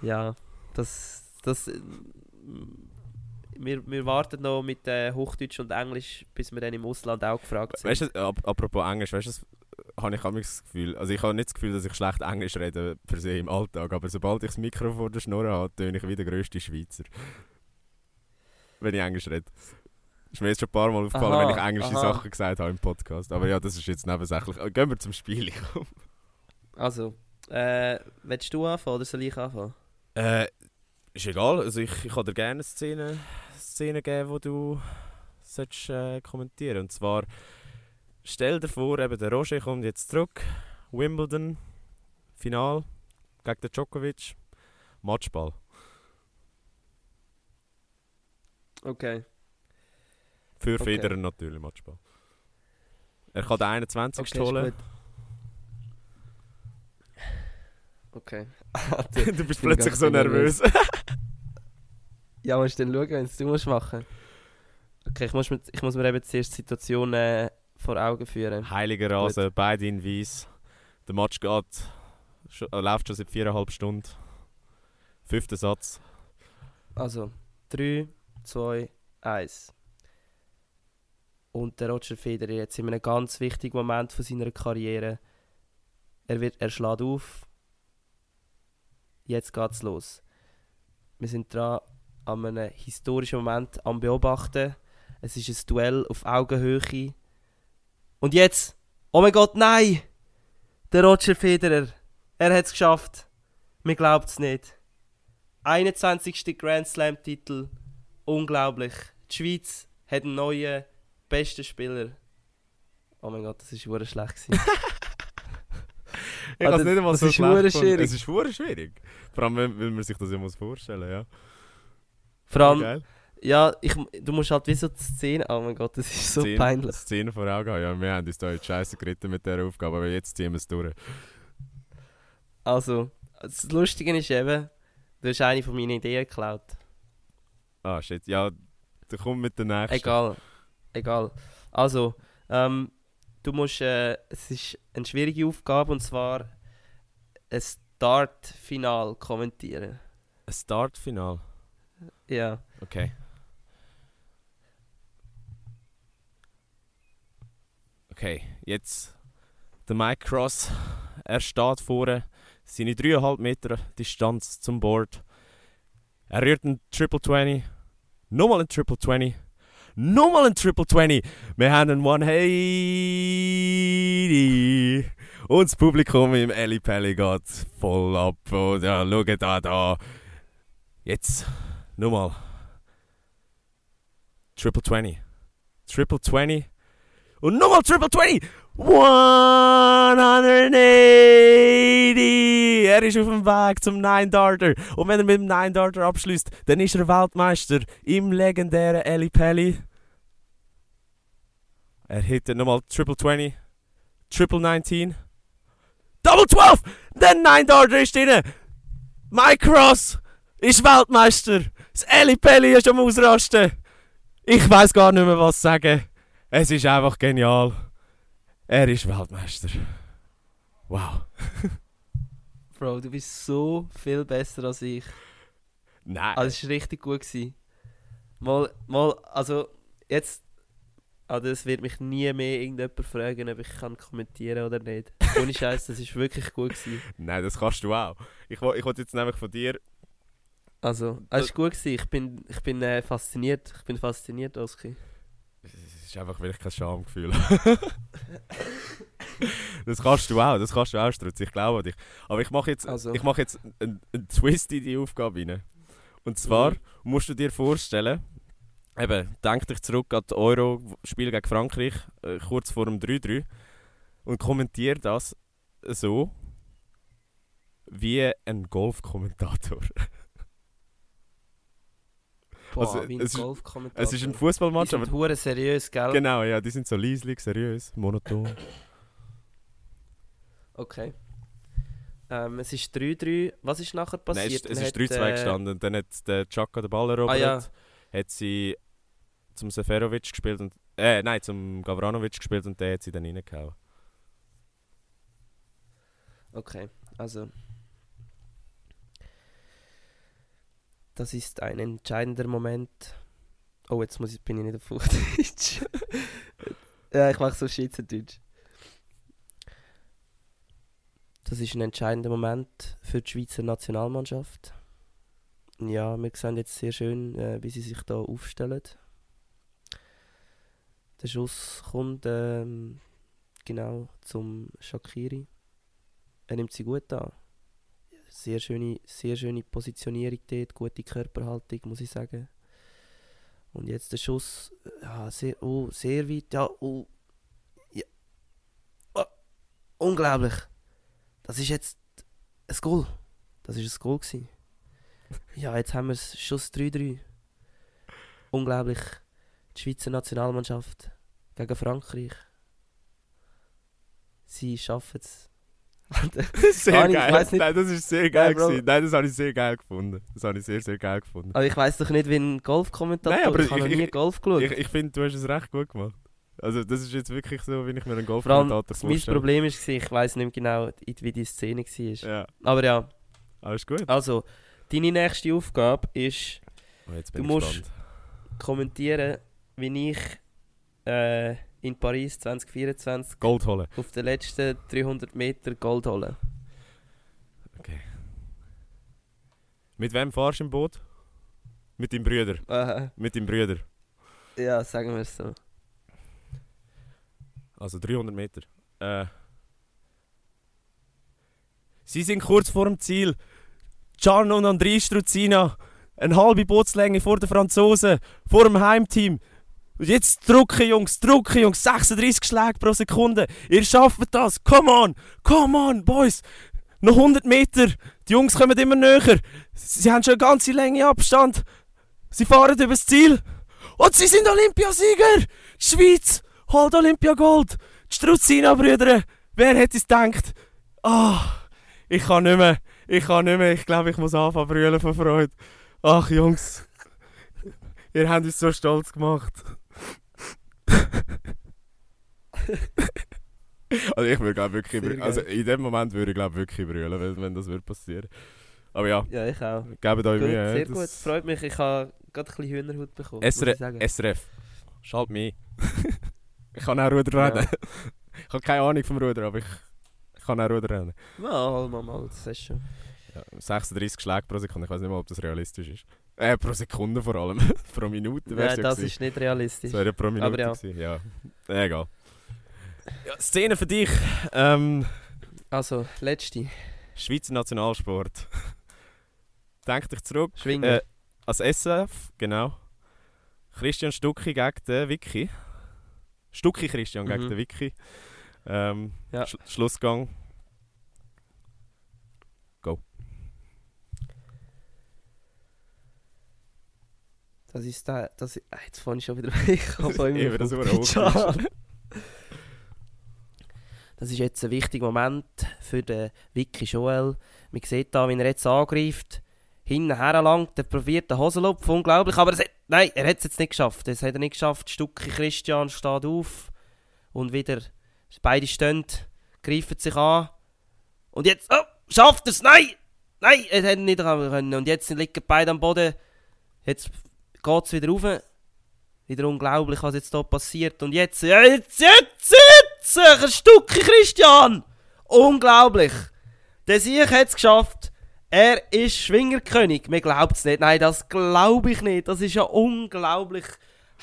Ja, das, das, wir, wir warten noch mit äh, Hochdeutsch und Englisch, bis wir dann im Ausland auch gefragt sind. Weißt du, ap apropos Englisch, weißt du, habe ich manchmal das Gefühl, also ich habe nicht das Gefühl, dass ich schlecht Englisch rede per se im Alltag, aber sobald ich das Mikro vor der Schnur habe, töne ich wie der grösste Schweizer. Wenn ich Englisch rede. Ist mir jetzt schon ein paar Mal aufgefallen, Aha, wenn ich englische aha. Sachen gesagt habe im Podcast. Aber ja, das ist jetzt nebensächlich. Äh, Gehen wir zum Spiel. Also, äh, willst du anfangen oder soll ich anfangen? äh, ist egal, also ich, ich kann dir gerne eine Szene, Szene geben, die du solltest, äh, kommentieren Und zwar, stell dir vor, eben der Roger kommt jetzt zurück, Wimbledon, Final, gegen den Djokovic, Matchball. Okay. Für Okay. Federer natürlich, Matchball. Er kann den 21. okay holen. Okay. du bist plötzlich so nervös. nervös. Ja, musst du dann schauen, wenn es du musst machen. Okay, ich muss, mir, ich muss mir eben zuerst die Situation äh, vor Augen führen. Heiliger Rasen, beide in Weiss. Der Match geht, schon, äh, läuft schon seit viereinhalb Stunden. Fünfter Satz. Also, 3, 2, 1. Und der Roger Federer jetzt in einem ganz wichtigen Moment von seiner Karriere. Er, wird, er schlägt auf. Jetzt geht's los. Wir sind dran an einem historischen Moment am Beobachten. Es ist ein Duell auf Augenhöhe. Und jetzt! Oh mein Gott, nein! Der Roger Federer. Er hat es geschafft. Mir glaubt es nicht. 21. Grand Slam-Titel. Unglaublich. Die Schweiz hat einen neuen besten Spieler. Oh mein Gott, das war schlecht. Ich Ah, kann es das- nicht einmal das so ist schlecht. Es ist schwierig. Vor allem, wenn- man sich das muss vorstellen ja. Vor allem, Geil. ja, ich, du musst halt wie so die Szene. Oh mein Gott, das ist so Szene- peinlich. Szene vor Augen haben. Ja, wir haben uns da jetzt scheiße geritten mit dieser Aufgabe, aber jetzt ziehen wir es durch. Also, das Lustige ist eben, du hast eine von meinen Ideen geklaut. Ah, shit. Ja, der kommt mit der nächsten. Egal, egal. Also, ähm, du musst, äh, es ist eine schwierige Aufgabe und zwar ein Start-Final kommentieren. Ein Startfinal. Ja. Okay. Okay, jetzt der Mike Cross. Er steht vorne, seine 3,5 Meter Distanz zum Board. Er rührt einen Triple 20. Nochmal ein Triple 20. Nochmal ein Triple 20. Wir haben einen One Hey. Und das Publikum im Eli Pelli geht voll ab. Und ja, schau da, da. Jetzt nochmal. Triple 20. Triple 20. Und nochmal Triple 20. 180! Er ist auf dem Weg zum Nine Darter. Und wenn er mit dem Nine Darter abschließt, dann ist er Weltmeister im legendären Eli Pelli. Er hittet nochmal Triple 20. Triple 19. Double 12! Der Nine Darter ist drin. Mike Cross ist Weltmeister. Das Eli Pelli ist am Ausrasten. Ich weiß gar nicht mehr, was sagen. Es ist einfach genial. Er ist Weltmeister. Wow. Bro, du bist so viel besser als ich. Nein. Also, es war richtig gut. Gewesen. Mal, mal, also, jetzt. Also, es wird mich nie mehr irgendjemand fragen, ob ich kann kommentieren oder nicht. Ohne Scheiß, das war wirklich gut. Gewesen. Nein, das kannst du auch. Ich, ich wollte jetzt nämlich von dir. Also, es war gut. Gewesen. Ich bin, ich bin äh, fasziniert. Ich bin fasziniert, Oski. Es ist einfach, weil ich kein Schamgefühl Das kannst du auch, das kannst du auch, Strutz, ich glaube an dich. Aber ich mache jetzt, Also. ich mache jetzt einen, einen Twist in die Aufgabe rein. Und zwar Mhm. musst du dir vorstellen, eben, denk dich zurück an das Euro-Spiel gegen Frankreich, äh, kurz vor dem 3-3, und kommentier das so wie ein Golfkommentator. Boah, also, es ist- Golfkommentator. Es ist ein Die Fußballmatch, sind aber hure seriös, gell? genau, ja, die sind so leislich, seriös, monoton. Okay. Ähm, es ist 3-3. Was ist nachher Nein, passiert? es, es Man ist hat, 3-2 äh, gestanden. Dann hat der Chaka den Ball erobert, Ah, ja. hat sie zum Seferovic gespielt und äh, nein, zum Gavranovic gespielt und der hat sie dann reingehauen. Okay, also. Das ist ein entscheidender Moment. Oh, jetzt muss ich, bin ich nicht auf Hochdeutsch. ja, ich mache so Schweizerdeutsch. Das ist ein entscheidender Moment für die Schweizer Nationalmannschaft. Ja, wir sehen jetzt sehr schön, äh, wie sie sich da aufstellen. Der Schuss kommt ähm, genau zum Shakiri. Er nimmt sie gut an. Sehr schöne, sehr schöne Positionierung dort, gute Körperhaltung, muss ich sagen. Und jetzt der Schuss, ja, sehr, oh, sehr weit, ja, oh, ja. Oh, unglaublich. Das ist jetzt ein Goal. Das ist ein Goal gewesen. Ja, jetzt haben wir es, Schuss 3-3. Unglaublich. Die Schweizer Nationalmannschaft gegen Frankreich. Sie schaffen es. sehr ich geil. nicht- Nein, das ist sehr geil. Gewesen. Nein, das habe ich sehr geil gefunden. Das habe ich sehr, sehr geil gefunden. Aber ich weiß doch nicht, wie ein Golfkommentator. Nein, aber ich habe ich- nie ich- Golf geschaut. Ich, ich finde, du hast es recht gut gemacht. Also das ist jetzt wirklich so, wie ich mir einen Golfkommentator das mein vorstelle. Problem war, ich weiß nicht genau, wie die Szene war. Ja, Aber ja, alles gut. also, deine nächste Aufgabe ist, Oh, Du musst- gespannt. kommentieren, wie ich äh, in Paris 2024 Gold holen. auf den letzten 300 Meter Gold hole. Mit wem fahrst du im Boot? Mit deinem Brüder. Äh, Mit deinem Brüder. ja, sagen wir es so. Also 300 Meter. Äh. Sie sind kurz vor dem Ziel. Gian und André Struzina. Eine halbe Bootslänge vor den Franzosen. Vor dem Heimteam. Und jetzt drücken, Jungs, drücken, Jungs. 36 Schläge pro Sekunde. Ihr schafft das. Come on, come on, Boys. Noch 100 Meter. Die Jungs kommen immer näher. Sie haben schon eine ganze Länge Abstand. Sie fahren übers Ziel. Und sie sind Olympiasieger. Die Schweiz holt Olympiagold. Die Struzina-Brüder. Wer hätte es gedacht? Ah, ich kann nicht mehr. Ich kann nicht mehr. Ich glaube, ich muss anfangen brüllen von Freude. Ach, Jungs. Ihr habt uns so stolz gemacht. also ich würde glaube wirklich Sehr. Also in dem Moment würde ich glaube wirklich brüllen, wenn, wenn das würde passieren. Aber ja, Ja, ich auch. gebt euch Gut, Mühe. sehr gut, freut mich. Ich habe gerade ein bisschen Hühnerhaut bekommen. muss ich SR sagen. SRF. Schalt mich. ich kann auch Ruder Ja. rennen. ich habe keine Ahnung vom Ruder, aber ich, ich kann auch Ruder rennen. Mal, mal, mal, das ist schon. Ja, 36 Schläge pro Sekunde, ich weiß nicht mal, ob das realistisch ist. Äh, pro Sekunde vor allem. pro Minute wäre Nein, das gewesen. ist nicht realistisch. Das wäre pro Minute Aber ja. gewesen. Ja. Egal. Ja, Szene für dich. Ähm, Also, letzte. Schweizer Nationalsport. Denk dich zurück. Schwingen. Äh, als SF, genau. Christian Stucki gegen den Vicky. Stucki Christian gegen Mhm. den Vicky. Ähm, Ja. Sch Schlussgang. Das ist der. Das, jetzt fange ich schon wieder weg. Ich habe würde das auf auch Pitch hochklatschen. an. Das ist jetzt ein wichtiger Moment für den Vicky Joel. Man sieht da, wie er jetzt angreift. Hinten herlangt, er probiert den Hosenlupf, unglaublich. Aber es hat, nein, er hat es jetzt nicht geschafft. Das hat er nicht geschafft. Stucki Christian steht auf. Und wieder, beide stehen, greifen sich an. Und jetzt, oh, schafft er's? Nein! Nein, er hätte nicht können. Und jetzt liegen beide am Boden. Jetzt geht's wieder rauf. Wieder unglaublich, was jetzt hier passiert. Und jetzt, jetzt, jetzt, jetzt! Ein Stückchen, Christian! Unglaublich! Der Sieg hat es geschafft. Er ist Schwingerkönig. Mir glaubt es nicht. Nein, das glaube ich nicht. Das ist ja unglaublich.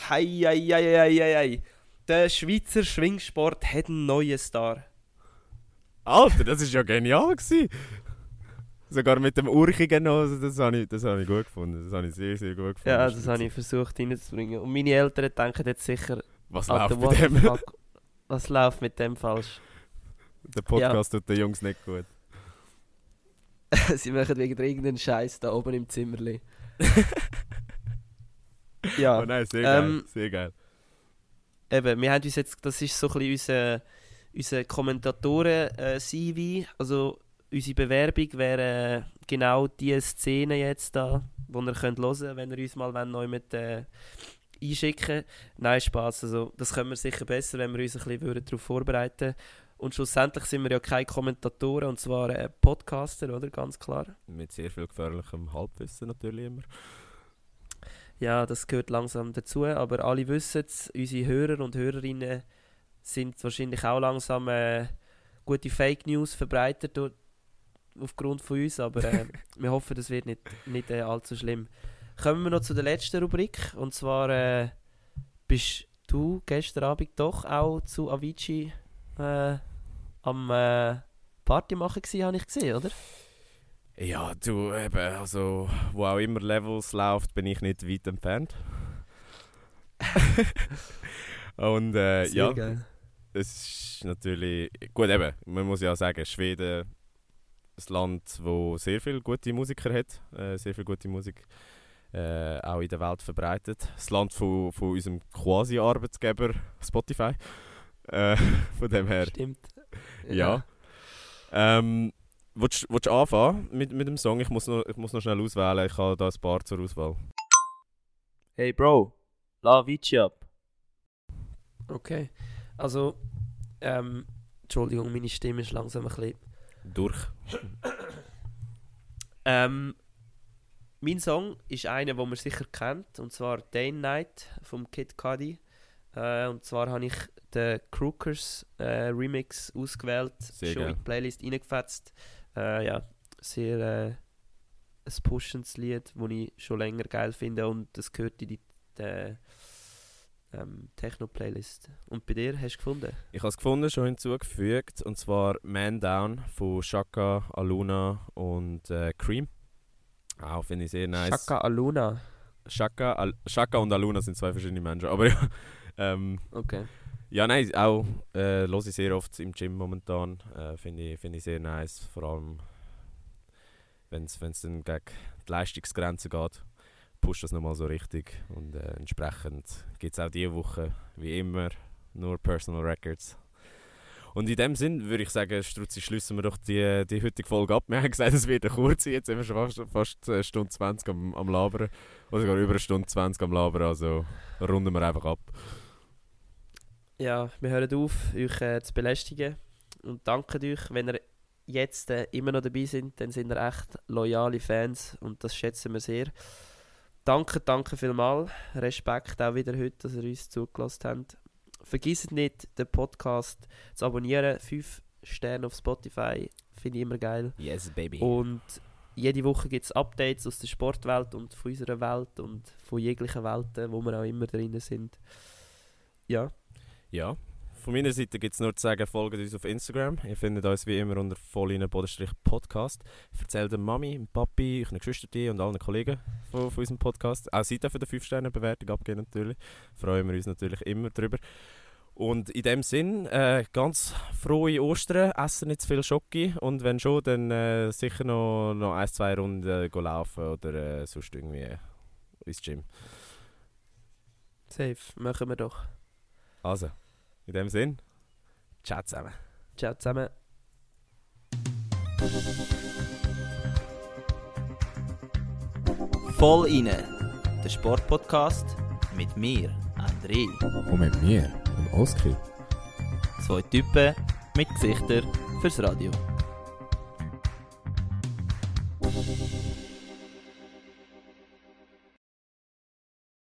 Hei, hei, hei, hei, hei. Der Schweizer Schwingsport hat einen neuen Star. Alter, das war ja genial. Gewesen. Sogar mit dem Urchigen noch, also das habe ich, das hab ich gut gefunden. Das habe ich sehr, sehr gut gefunden. Ja, das habe ich versucht reinzubringen. Und meine Eltern denken jetzt sicher, Was läuft bei the dem? Was läuft mit dem falsch? Der Podcast tut den Jungs nicht gut. Sie machen wegen irgendeinen Scheiß da oben im Zimmerli. Oh ja, nein, sehr geil. Ähm, Sehr geil. eben, wir haben uns jetzt, das ist so ein bisschen unser, unser Kommentatoren-CV, also unsere Bewerbung wäre äh, genau diese Szene jetzt da, die ihr könnt hören wenn ihr uns mal neu mit äh, einschicken Nein, Spaß. Also, das können wir sicher besser, wenn wir uns ein bisschen darauf vorbereiten würden. Und schlussendlich sind wir ja keine Kommentatoren, und zwar äh, Podcaster, oder? Ganz klar. Mit sehr viel gefährlichem Halbwissen natürlich immer. Ja, das gehört langsam dazu, aber alle wissen es, unsere Hörer und Hörerinnen sind wahrscheinlich auch langsam äh, gute Fake News verbreitet aufgrund von uns, aber äh, wir hoffen, das wird nicht, nicht äh, allzu schlimm. Kommen wir noch zu der letzten Rubrik, und zwar äh, bist du gestern Abend doch auch zu Avicii äh, am äh, Party machen gewesen, habe ich gesehen, oder? Ja, du, eben, also, wo auch immer Levels läuft, bin ich nicht weit entfernt. Und äh, ja, geil. es ist natürlich. Gut, eben, man muss ja sagen, Schweden ein Land, wo sehr viele gute Musiker hat, äh, sehr viel gute Musik äh, auch in der Welt verbreitet. Das Land von, von unserem Quasi-Arbeitsgeber Spotify. Äh, von dem her, Stimmt. ja. Ähm, willst, willst du anfangen mit, mit dem Song? Ich muss, noch, ich muss noch schnell auswählen, ich habe da ein paar zur Auswahl. Hey Bro, la Vici ab. Okay, also, ähm, Entschuldigung, meine Stimme ist langsam ein bisschen. Durch. Ähm, mein Song ist einer, den man sicher kennt, und zwar Day Night vom Kid Cudi. Äh, und zwar habe ich den Crookers äh, Remix ausgewählt, Sehr schon geil. in die Playlist reingefetzt. Äh, ja, sehr äh, ein pushendes Lied, das ich schon länger geil finde und das gehört in die, die ähm, Techno-Playlist. Und bei dir, hast du gefunden? Ich habe es gefunden, schon hinzugefügt, und zwar Man Down von Shaka, Aluna und äh, Cream. Auch finde ich sehr nice. Shaka Aluna. Shaka, Al Shaka und Aluna sind zwei verschiedene Menschen, aber ja. Ähm, Okay. ja, nein, auch äh, höre ich sehr oft im Gym momentan. Äh, finde ich, find ich sehr nice, vor allem wenn es dann gegen die Leistungsgrenze geht, pusht das nochmal so richtig. Und äh, entsprechend gibt es auch diese Woche, wie immer, nur Personal Records. Und in dem Sinn würde ich sagen, Struzzi, schließen wir doch die, die heutige Folge ab. Wir haben gesagt, es wird eine kurze, jetzt sind wir schon fast, fast eine Stunde 20 am, am Labern. Oder sogar über eine Stunde 20 am Labern, also runden wir einfach ab. Ja, wir hören auf, euch äh, zu belästigen und danken euch. Wenn ihr jetzt äh, immer noch dabei sind, dann sind ihr echt loyale Fans und das schätzen wir sehr. Danke, danke vielmals. Respekt auch wieder heute, dass ihr uns zugelassen habt. Vergisst nicht, den Podcast zu abonnieren. 5 Sterne auf Spotify, finde ich immer geil. Yes, baby. Und jede Woche gibt es Updates aus der Sportwelt und von unserer Welt und von jeglichen Welten, wo wir auch immer drin sind. Ja, Ja, von meiner Seite gibt es nur zu sagen, folgt uns auf Instagram. Ihr findet uns wie immer unter vollinen-podcast. Erzählt der Mami, dem Papi, euren Geschwistern und allen Kollegen von, von unserem Podcast. Auch seid für die 5-Sterne-Bewertung abgeben natürlich. Freuen wir uns natürlich immer drüber. Und in dem Sinn, äh, ganz frohe Ostern, essen nicht zu viel Schoki und wenn schon, dann äh, sicher noch, noch ein, zwei Runden äh, go laufen oder äh, sonst irgendwie ins Gym. safe, machen wir doch. Also, in dem Sinn, ciao zusammen. Ciao zusammen. Voll inne, der Sportpodcast mit mir, André. Und mit mir, ein Eiscreme. Zwei Typen mit Gesichtern fürs Radio.